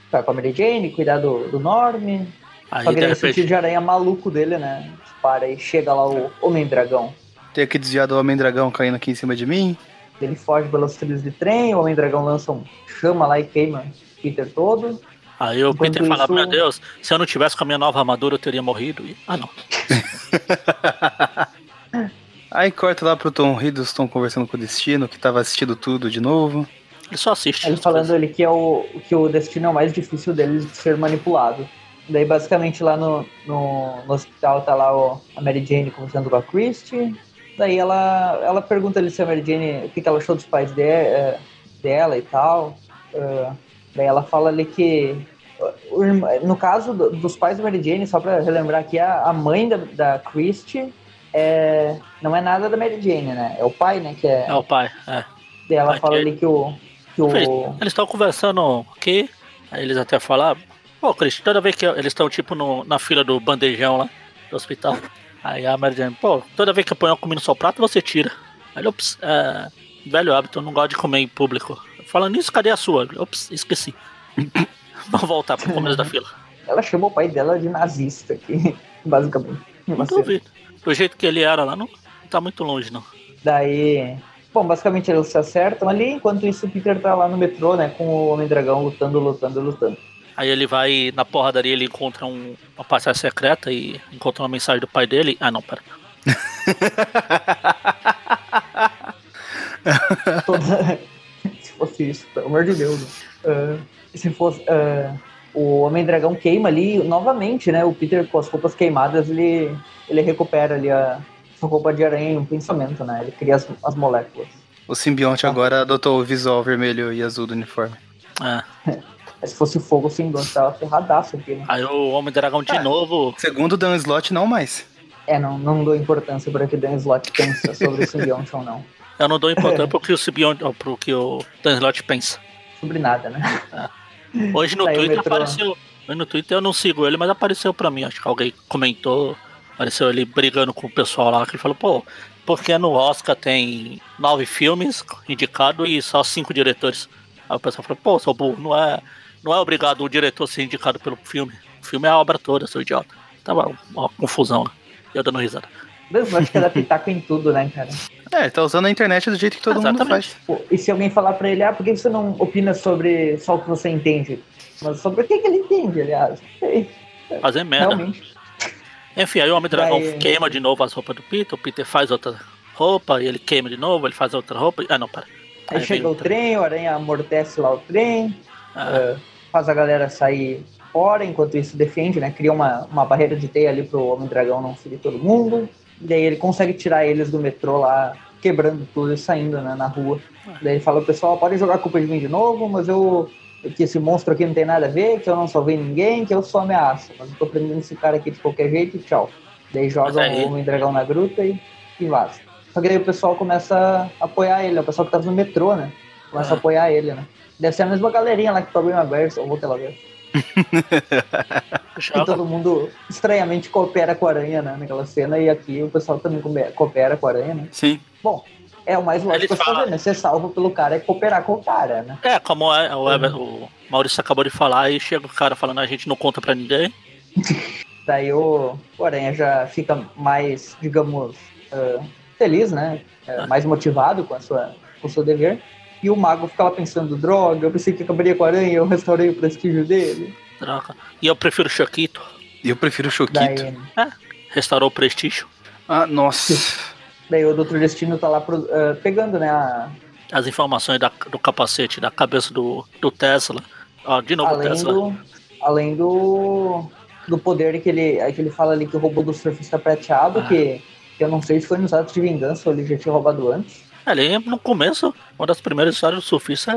ficar com a Mary Jane, cuidar do, do Norm. Aí Só que sentido repente. de aranha maluco dele, né? Para e chega lá o Homem-Dragão. Tem que desviar do Homem-Dragão caindo aqui em cima de mim. Ele foge pelos trilhos de trem, o Homem-Dragão lança um chama lá e queima o Peter todo. Aí o Enquanto Peter fala, isso- meu Deus, se eu não tivesse com a minha nova armadura, eu teria morrido. E- Ah não. Aí corta lá pro Tom Hiddleston conversando com o Destino, que tava assistindo tudo de novo. Ele só assiste. Ele falando coisas. ali que é o que o destino é o mais difícil deles de ser manipulado. Daí basicamente lá no, no, no hospital tá lá o, a Mary Jane conversando com a Christie. Daí ela, ela pergunta ali se a Mary Jane o que, que ela achou dos pais de, eh, dela e tal. Ah, daí ela fala ali que no caso do- dos pais da Mary Jane, só pra relembrar aqui, a, mãe da, da Christie é, não é nada da Mary Jane, né? É o pai, né? Que é, É o pai, é. daí ela fala ali que o. Que o Eles estão conversando aqui, aí eles até falaram, pô, Chris, toda vez que eu- eles estão tipo no- na fila do bandejão lá do hospital, aí a Mary Jane, pô, toda vez que eu ponho a comida no seu prato, você tira. Aí ops, é, velho hábito, eu não gosto de comer em público. Falando nisso, cadê a sua? Ops, esqueci. Vamos voltar pro começo da fila. Ela chama o pai dela de nazista aqui, basicamente. Não duvido. Do jeito que ele era lá, não, não tá muito longe, não. Daí, bom, basicamente eles se acertam ali, enquanto isso o Peter tá lá no metrô, né, com o Homem-Dragão lutando, lutando, lutando. Aí ele vai na porradaria, ele encontra um, uma passagem secreta e encontra uma mensagem do pai dele. Ah, não, pera. Toda... se fosse isso, pelo amor de Deus. Ah, se fosse... ah, o Homem-Dragão queima ali, novamente, né, o Peter com as roupas queimadas, ele, ele recupera ali a sua roupa de aranha um pensamento, né, ele cria as, as moléculas. O simbionte agora adotou o visual vermelho e azul do uniforme. É. Mas se fosse fogo, sim, tava ferradaço aqui, né? Aí o Homem-Dragão de Ah. novo. Segundo o Dan Slott, não mais. É, não, não dou importância para que Dan Slott pensa sobre o simbionte ou não. Eu não dou importância pro que o Sibion, pro que o Dan Slott pensa. Sobre nada, né? Hoje no o Twitter metrô- apareceu. Hoje no Twitter eu não sigo ele, mas apareceu pra mim. Acho que alguém comentou. Apareceu ele brigando com o pessoal lá, que ele falou, pô, porque no Oscar tem nove filmes indicados e só cinco diretores. Aí o pessoal falou, pô, seu burro, não é, não é obrigado o diretor ser indicado pelo filme. O filme é a obra toda, seu idiota. Tava uma confusão? Eu dando risada. Dan Slott quer dar pitaco em tudo, né, cara? É, ele tá usando a internet do jeito que todo mundo Exatamente. faz. Pô, e se alguém falar pra ele, ah, por que você não opina sobre só o que você entende? Mas sobre o que, que ele entende, aliás? Fazer merda. Realmente. Enfim, aí o Homem-Dragão Daí- queima de novo as roupas do Peter, o Peter faz outra roupa, e ele queima de novo, ele faz outra roupa. Ah, não, para. Aí Aí chega o trem, o Aranha amortece lá o trem, Ah, eh, faz a galera sair fora, enquanto isso defende, né? Cria uma, uma barreira de teia ali pro Homem-Dragão não ferir todo mundo. E daí ele consegue tirar eles do metrô lá, quebrando tudo e saindo né, na rua. Daí ele fala, pessoal, podem jogar a culpa de mim de novo, mas eu. Que esse monstro aqui não tem nada a ver, que eu não salvei ninguém, que eu sou ameaça. Mas eu tô prendendo esse cara aqui de qualquer jeito e tchau. Daí aí- o Homem-Dragão na gruta e, e vaza. Só que daí o pessoal começa a apoiar ele, é o pessoal que tava no metrô, né? Começa a apoiar ele, né? Deve ser a mesma galerinha lá que Tobey Maguire, ou vou lá ver. E todo mundo estranhamente coopera com a aranha, né? Naquela cena, e aqui o pessoal também coopera com a aranha, né? Sim. Bom, é o mais lógico falam- fazer, né? Ser salvo pelo cara é cooperar com o cara, né? É, como é, o, Ever- o Maurício acabou de falar, e chega o cara falando, a gente não conta pra ninguém. Daí o, o aranha já fica mais, digamos, ah, feliz, né? É, mais motivado com, a sua, com o seu dever. E o mago ficava pensando, droga, eu pensei que acabaria com a aranha, eu restaurei o prestígio dele. Droga. E eu prefiro o Choquito. Eu prefiro o Choquito. Daí, Restaurou o prestígio. Ah, nossa. daí o Dr. Destino tá lá pro- eh, pegando, né, a, As informações da- do capacete, da cabeça do, do Tesla. Ó, de novo o além Tesla. do, além do, do poder que ele, que ele fala ali que o robô do surfista prateado, Ah. que, que eu não sei se foi nos atos de vingança ou ele já tinha roubado antes. Ali no começo, uma das primeiras histórias do surfista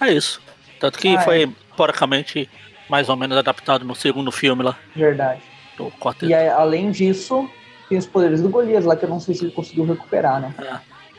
é, é isso. Tanto que Ah, foi porcamente mais ou menos adaptado no segundo filme lá, Verdade. do quarteto. E aí, além disso, tem os poderes do Golias lá, que eu não sei se ele conseguiu recuperar, né?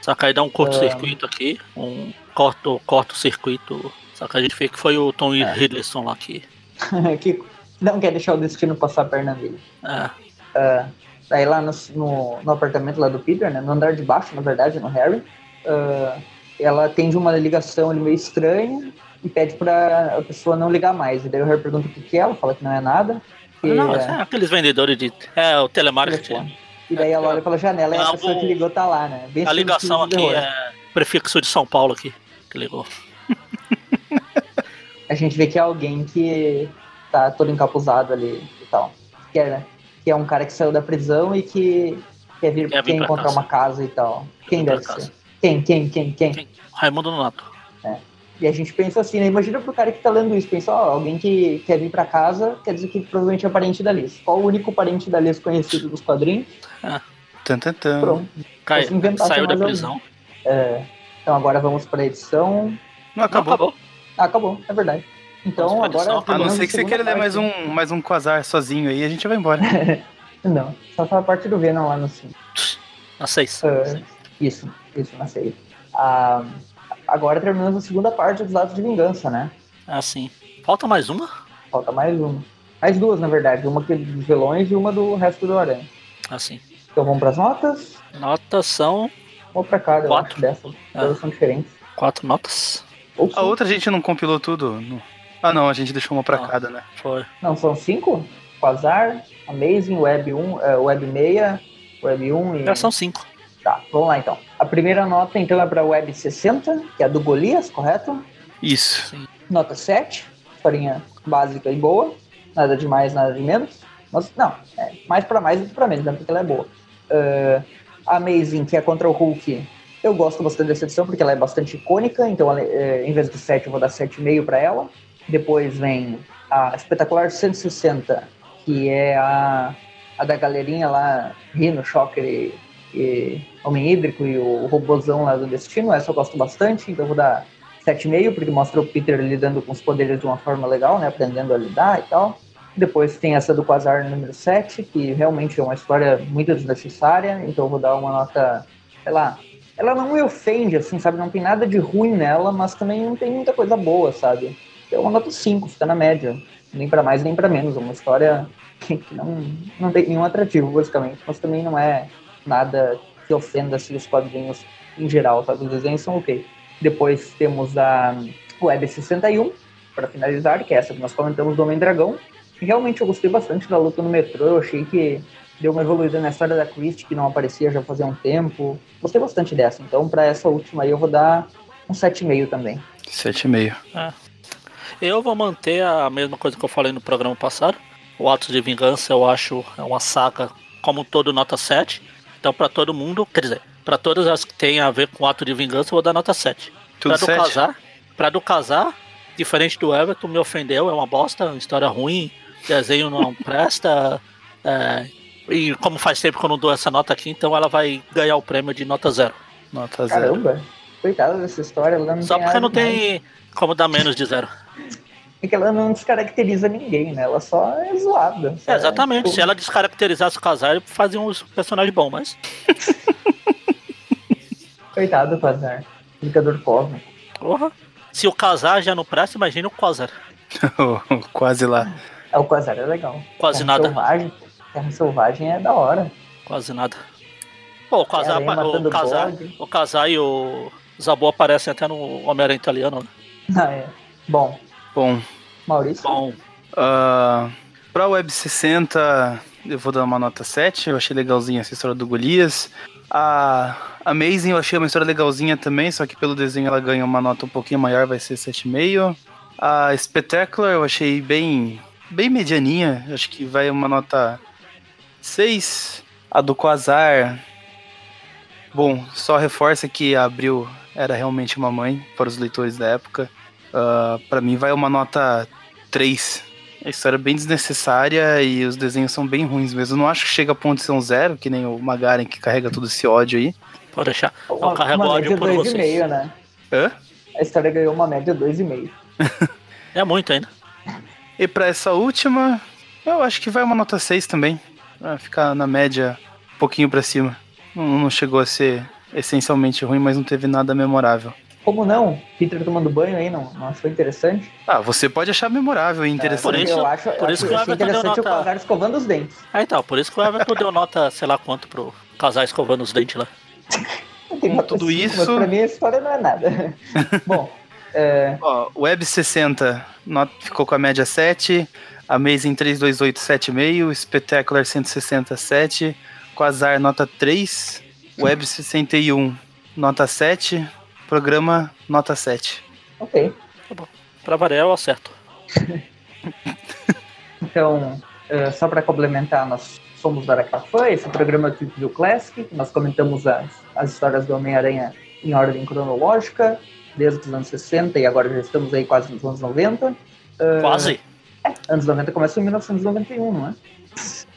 Só que aí dá um curto-circuito aqui, um corto, corto-circuito. Só que a gente vê que foi o Tom É. Hiddleston lá que. que não quer deixar o destino passar a perna dele. É, Ah, daí lá no, no, no apartamento lá do Peter, né? No andar de baixo, na verdade, no Harry. Ah, ela atende uma ligação ali meio estranha e pede pra a pessoa não ligar mais. E daí o Harry pergunta o que, que é, ela fala que não é nada. Que não, é é aqueles vendedores de. É, o telemarketing. E daí ela olha pela janela e a pessoa que ligou tá lá, né? Bem A estilo ligação de aqui é prefixo de São Paulo aqui. Que ligou. A gente vê que é alguém que tá todo encapuzado ali e tal. Que é, né? que é um cara que saiu da prisão e que quer vir, Quer vir quer encontrar casa. uma casa e tal. Quem deve ser? Quem, quem, quem, quem? Quem? Raimundo Nonato. E a gente pensa assim, né? Imagina pro cara que tá lendo isso, pensa, ó, alguém que quer vir pra casa, quer dizer que provavelmente é parente da Liz. Qual o único parente da Liz conhecido dos quadrinhos? Tan, tan, tan. Pronto. Cai, saiu da prisão. É, então agora vamos pra edição. Não acabou. Acabou. Ah, acabou, é verdade. Então Vamos agora. A não ser que você queira ler mais um, mais um quasar sozinho aí, a gente vai embora. Não, só foi a parte do Venom lá no 5. Na 6. É, isso, isso, na série. Ah, agora terminamos a segunda parte dos atos de vingança, né? Assim. Falta mais uma? Falta mais uma. Mais duas, na verdade. Uma que é dos vilões e uma do resto do Aranha. Assim. Então vamos pras notas? Notas são Uma pra cada, Quatro. dessas. Ah. Todas são diferentes. quatro notas. Ou A outra a gente não compilou tudo. no- Ah, não, a gente deixou uma pra Não. cada, né? Foi. Não, são cinco? Quasar, Amazing, Web 1, eh, Web 6, Web 1 e... Já são cinco. Tá, vamos lá então. A primeira nota então é pra Web 60, que é a do Golias, correto? Isso. Nota 7, historinha básica e boa. Nada de mais, nada de menos. Mas, não, é mais pra mais do que pra menos, né? Porque ela é boa. A Amazing, que é contra o Hulk, eu gosto bastante dessa edição porque ela é bastante icônica, então ela, é, em vez do 7 eu vou dar 7,5 pra ela. Depois vem a Espetacular 160, que é a, a da galerinha lá, Rino, Shocker e, e Homem Hídrico e o robôzão lá do Destino. Essa eu gosto bastante, então vou dar 7,5, porque mostra o Peter lidando com os poderes de uma forma legal, né? Aprendendo a lidar e tal. Depois tem essa do Quasar número 7, que realmente é uma história muito desnecessária, então eu vou dar uma nota, sei lá. Ela não me ofende, assim, sabe? Não tem nada de ruim nela, mas também não tem muita coisa boa, sabe? É uma nota 5, fica na média. Nem pra mais nem pra menos. É uma história que que não, não tem nenhum atrativo, basicamente. Mas também não é nada que ofenda assim, os quadrinhos em geral, sabe? Os desenhos são ok. Depois temos a Web 61, para finalizar, que é essa que nós comentamos do Homem-Dragão. Realmente eu gostei bastante da luta no metrô, eu achei que deu uma evoluída na história da Christie, que não aparecia já fazia um tempo. Gostei bastante dessa, então para essa última aí eu vou dar um 7,5 também. 7,5. Eu vou manter a mesma coisa que eu falei no programa passado. O Atos de Vingança eu acho é uma saga como todo nota 7. Então pra todo mundo, quer dizer, pra todas as que tem a ver com Ato de Vingança eu vou dar nota 7. Tudo pra do 7? casar, pra do casar, diferente do Everton, me ofendeu, é uma bosta, uma história ruim, desenho não presta. é, e como faz tempo que eu não dou essa nota aqui, então ela vai ganhar o prêmio de nota zero. Nota 0. Caramba, coitada dessa história, ela não Só tem porque não tem como dar menos de zero. É que ela não descaracteriza ninguém, né? Ela só é zoada. É, exatamente. Tipo, Se ela descaracterizasse o casal, fazia um personagem bom, mas. Coitado do azar. Indicador cósmico. Porra. Se o casar já não presta, imagina o Quasar. Quase lá. É, o Quasar é legal. Quase Terra nada. Selvagem, Terra Selvagem é da hora. Quase nada. Pô, o casar, aranha matando o o casar e o Zabu aparecem até no Homem-Aranha italiano, né? Ah, é. Bom, Bom, Maurício. Bom, ah, pra Web 60, eu vou dar uma nota 7. Eu achei legalzinha essa história do Golias. A Amazing eu achei uma história legalzinha também, só que pelo desenho ela ganha uma nota um pouquinho maior, vai ser 7,5. A Spectacular eu achei bem, bem medianinha, acho que vai uma nota 6. A do Quasar, bom, só reforça que a Abril era realmente uma mãe para os leitores da época. Uh, para mim vai uma nota 3. A história é bem desnecessária e os desenhos são bem ruins mesmo. Eu não acho que chega a ponto de ser um zero, que nem o Magaren que carrega todo esse ódio aí. Pode deixar. Eu Uma, carrego uma ódio média por vocês. 2,5, né? Hã? A história ganhou uma média 2,5. É muito ainda. E pra essa última, eu acho que vai uma nota 6 também. Vai ficar na média um pouquinho pra cima. Não, não chegou a ser essencialmente ruim, mas não teve nada memorável. Como não? Peter tomando banho aí, não, não achou interessante? Ah, você pode achar memorável e interessante. por isso- eu acho, por eu isso acho- que o Everton deu interessante o nota- Quasar escovando os dentes. Ah, então, por isso que o Everton deu nota, sei lá quanto, pro casal escovando os dentes lá. Com tudo Mas isso- pra mim a história não é nada. Bom, é, Ó, Web 60 not- ficou com a média 7, Amazing 328 7,5, Spectacular 160 7, Quasar nota 3, Web 61 nota 7, Programa nota 7. ok. Pra variar, eu acerto. Então, é, só para complementar, nós somos da Aracafã, esse programa é o Trip View Classic, nós comentamos as, as histórias do Homem-Aranha em ordem cronológica, desde os anos 60 e agora já estamos aí quase nos anos 90. É, Quase. Anos 90 começa em 1991, não é?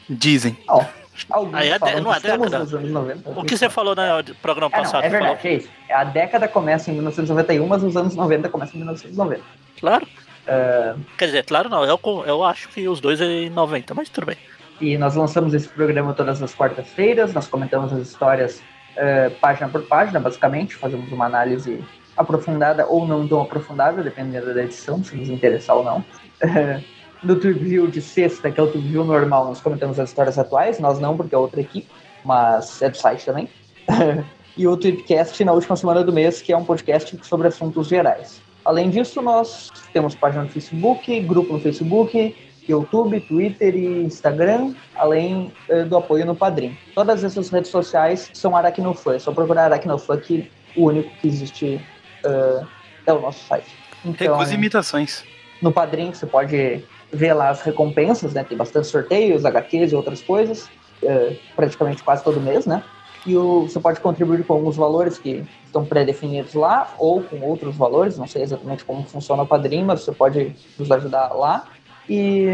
Dizem. Ó, alguns Aí é falam não é década. nos anos 90. O que você falou no programa É, não, passado? é Falou- verdade, é isso. A década começa em 1991, mas os anos 90 começam em 1990. Claro. É, Quer dizer, claro não, eu, eu acho que os dois é em 90, mas tudo bem. E nós lançamos esse programa todas as quartas-feiras, nós comentamos as histórias eh, página por página, basicamente, fazemos uma análise aprofundada ou não tão aprofundada, dependendo da edição, se nos interessar ou não. Eh, no Trip View de sexta, que é o Trip View normal, nós comentamos as histórias atuais, nós não, porque é outra equipe, mas é do site também. e o Tripcast na última semana do mês, que é um podcast sobre assuntos gerais. Além disso, nós temos página no Facebook, grupo no Facebook, YouTube, Twitter e Instagram, além eh, do apoio no Padrim. Todas essas redes sociais são Aracnofã. É só procurar Aracnofã que o único que existe eh, é o nosso site. Então, Recusa imitações. no Padrim você pode ver lá as recompensas, né? Tem bastante sorteios, HQs e outras coisas, eh, praticamente quase todo mês, né? E o- você pode contribuir com alguns valores que estão pré-definidos lá, ou com outros valores, não sei exatamente como funciona o Padrim, mas você pode nos ajudar lá. E,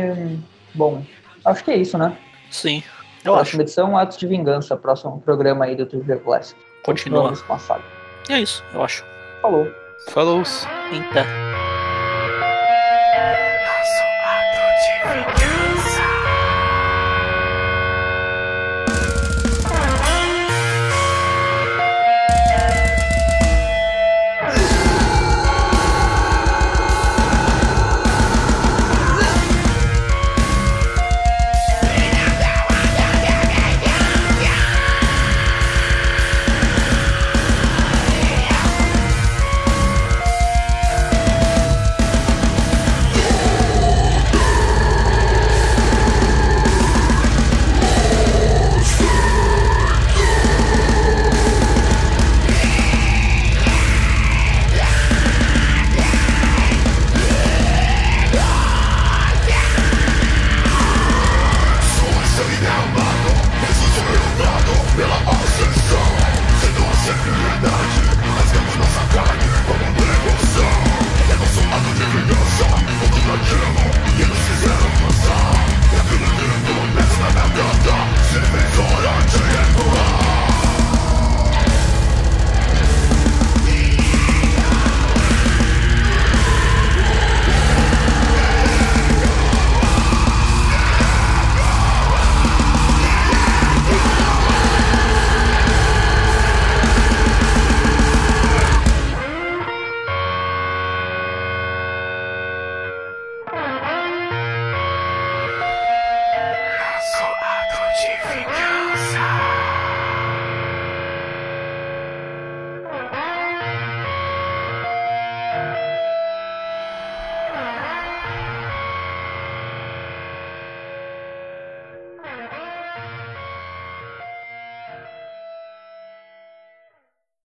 bom, acho que é isso, né? Sim, eu acho. Próxima edição, Atos de Vingança, próximo programa aí do Trivia Classic. Continua. Continuamos com a saga. É isso, eu acho. Falou! Falou. Pé.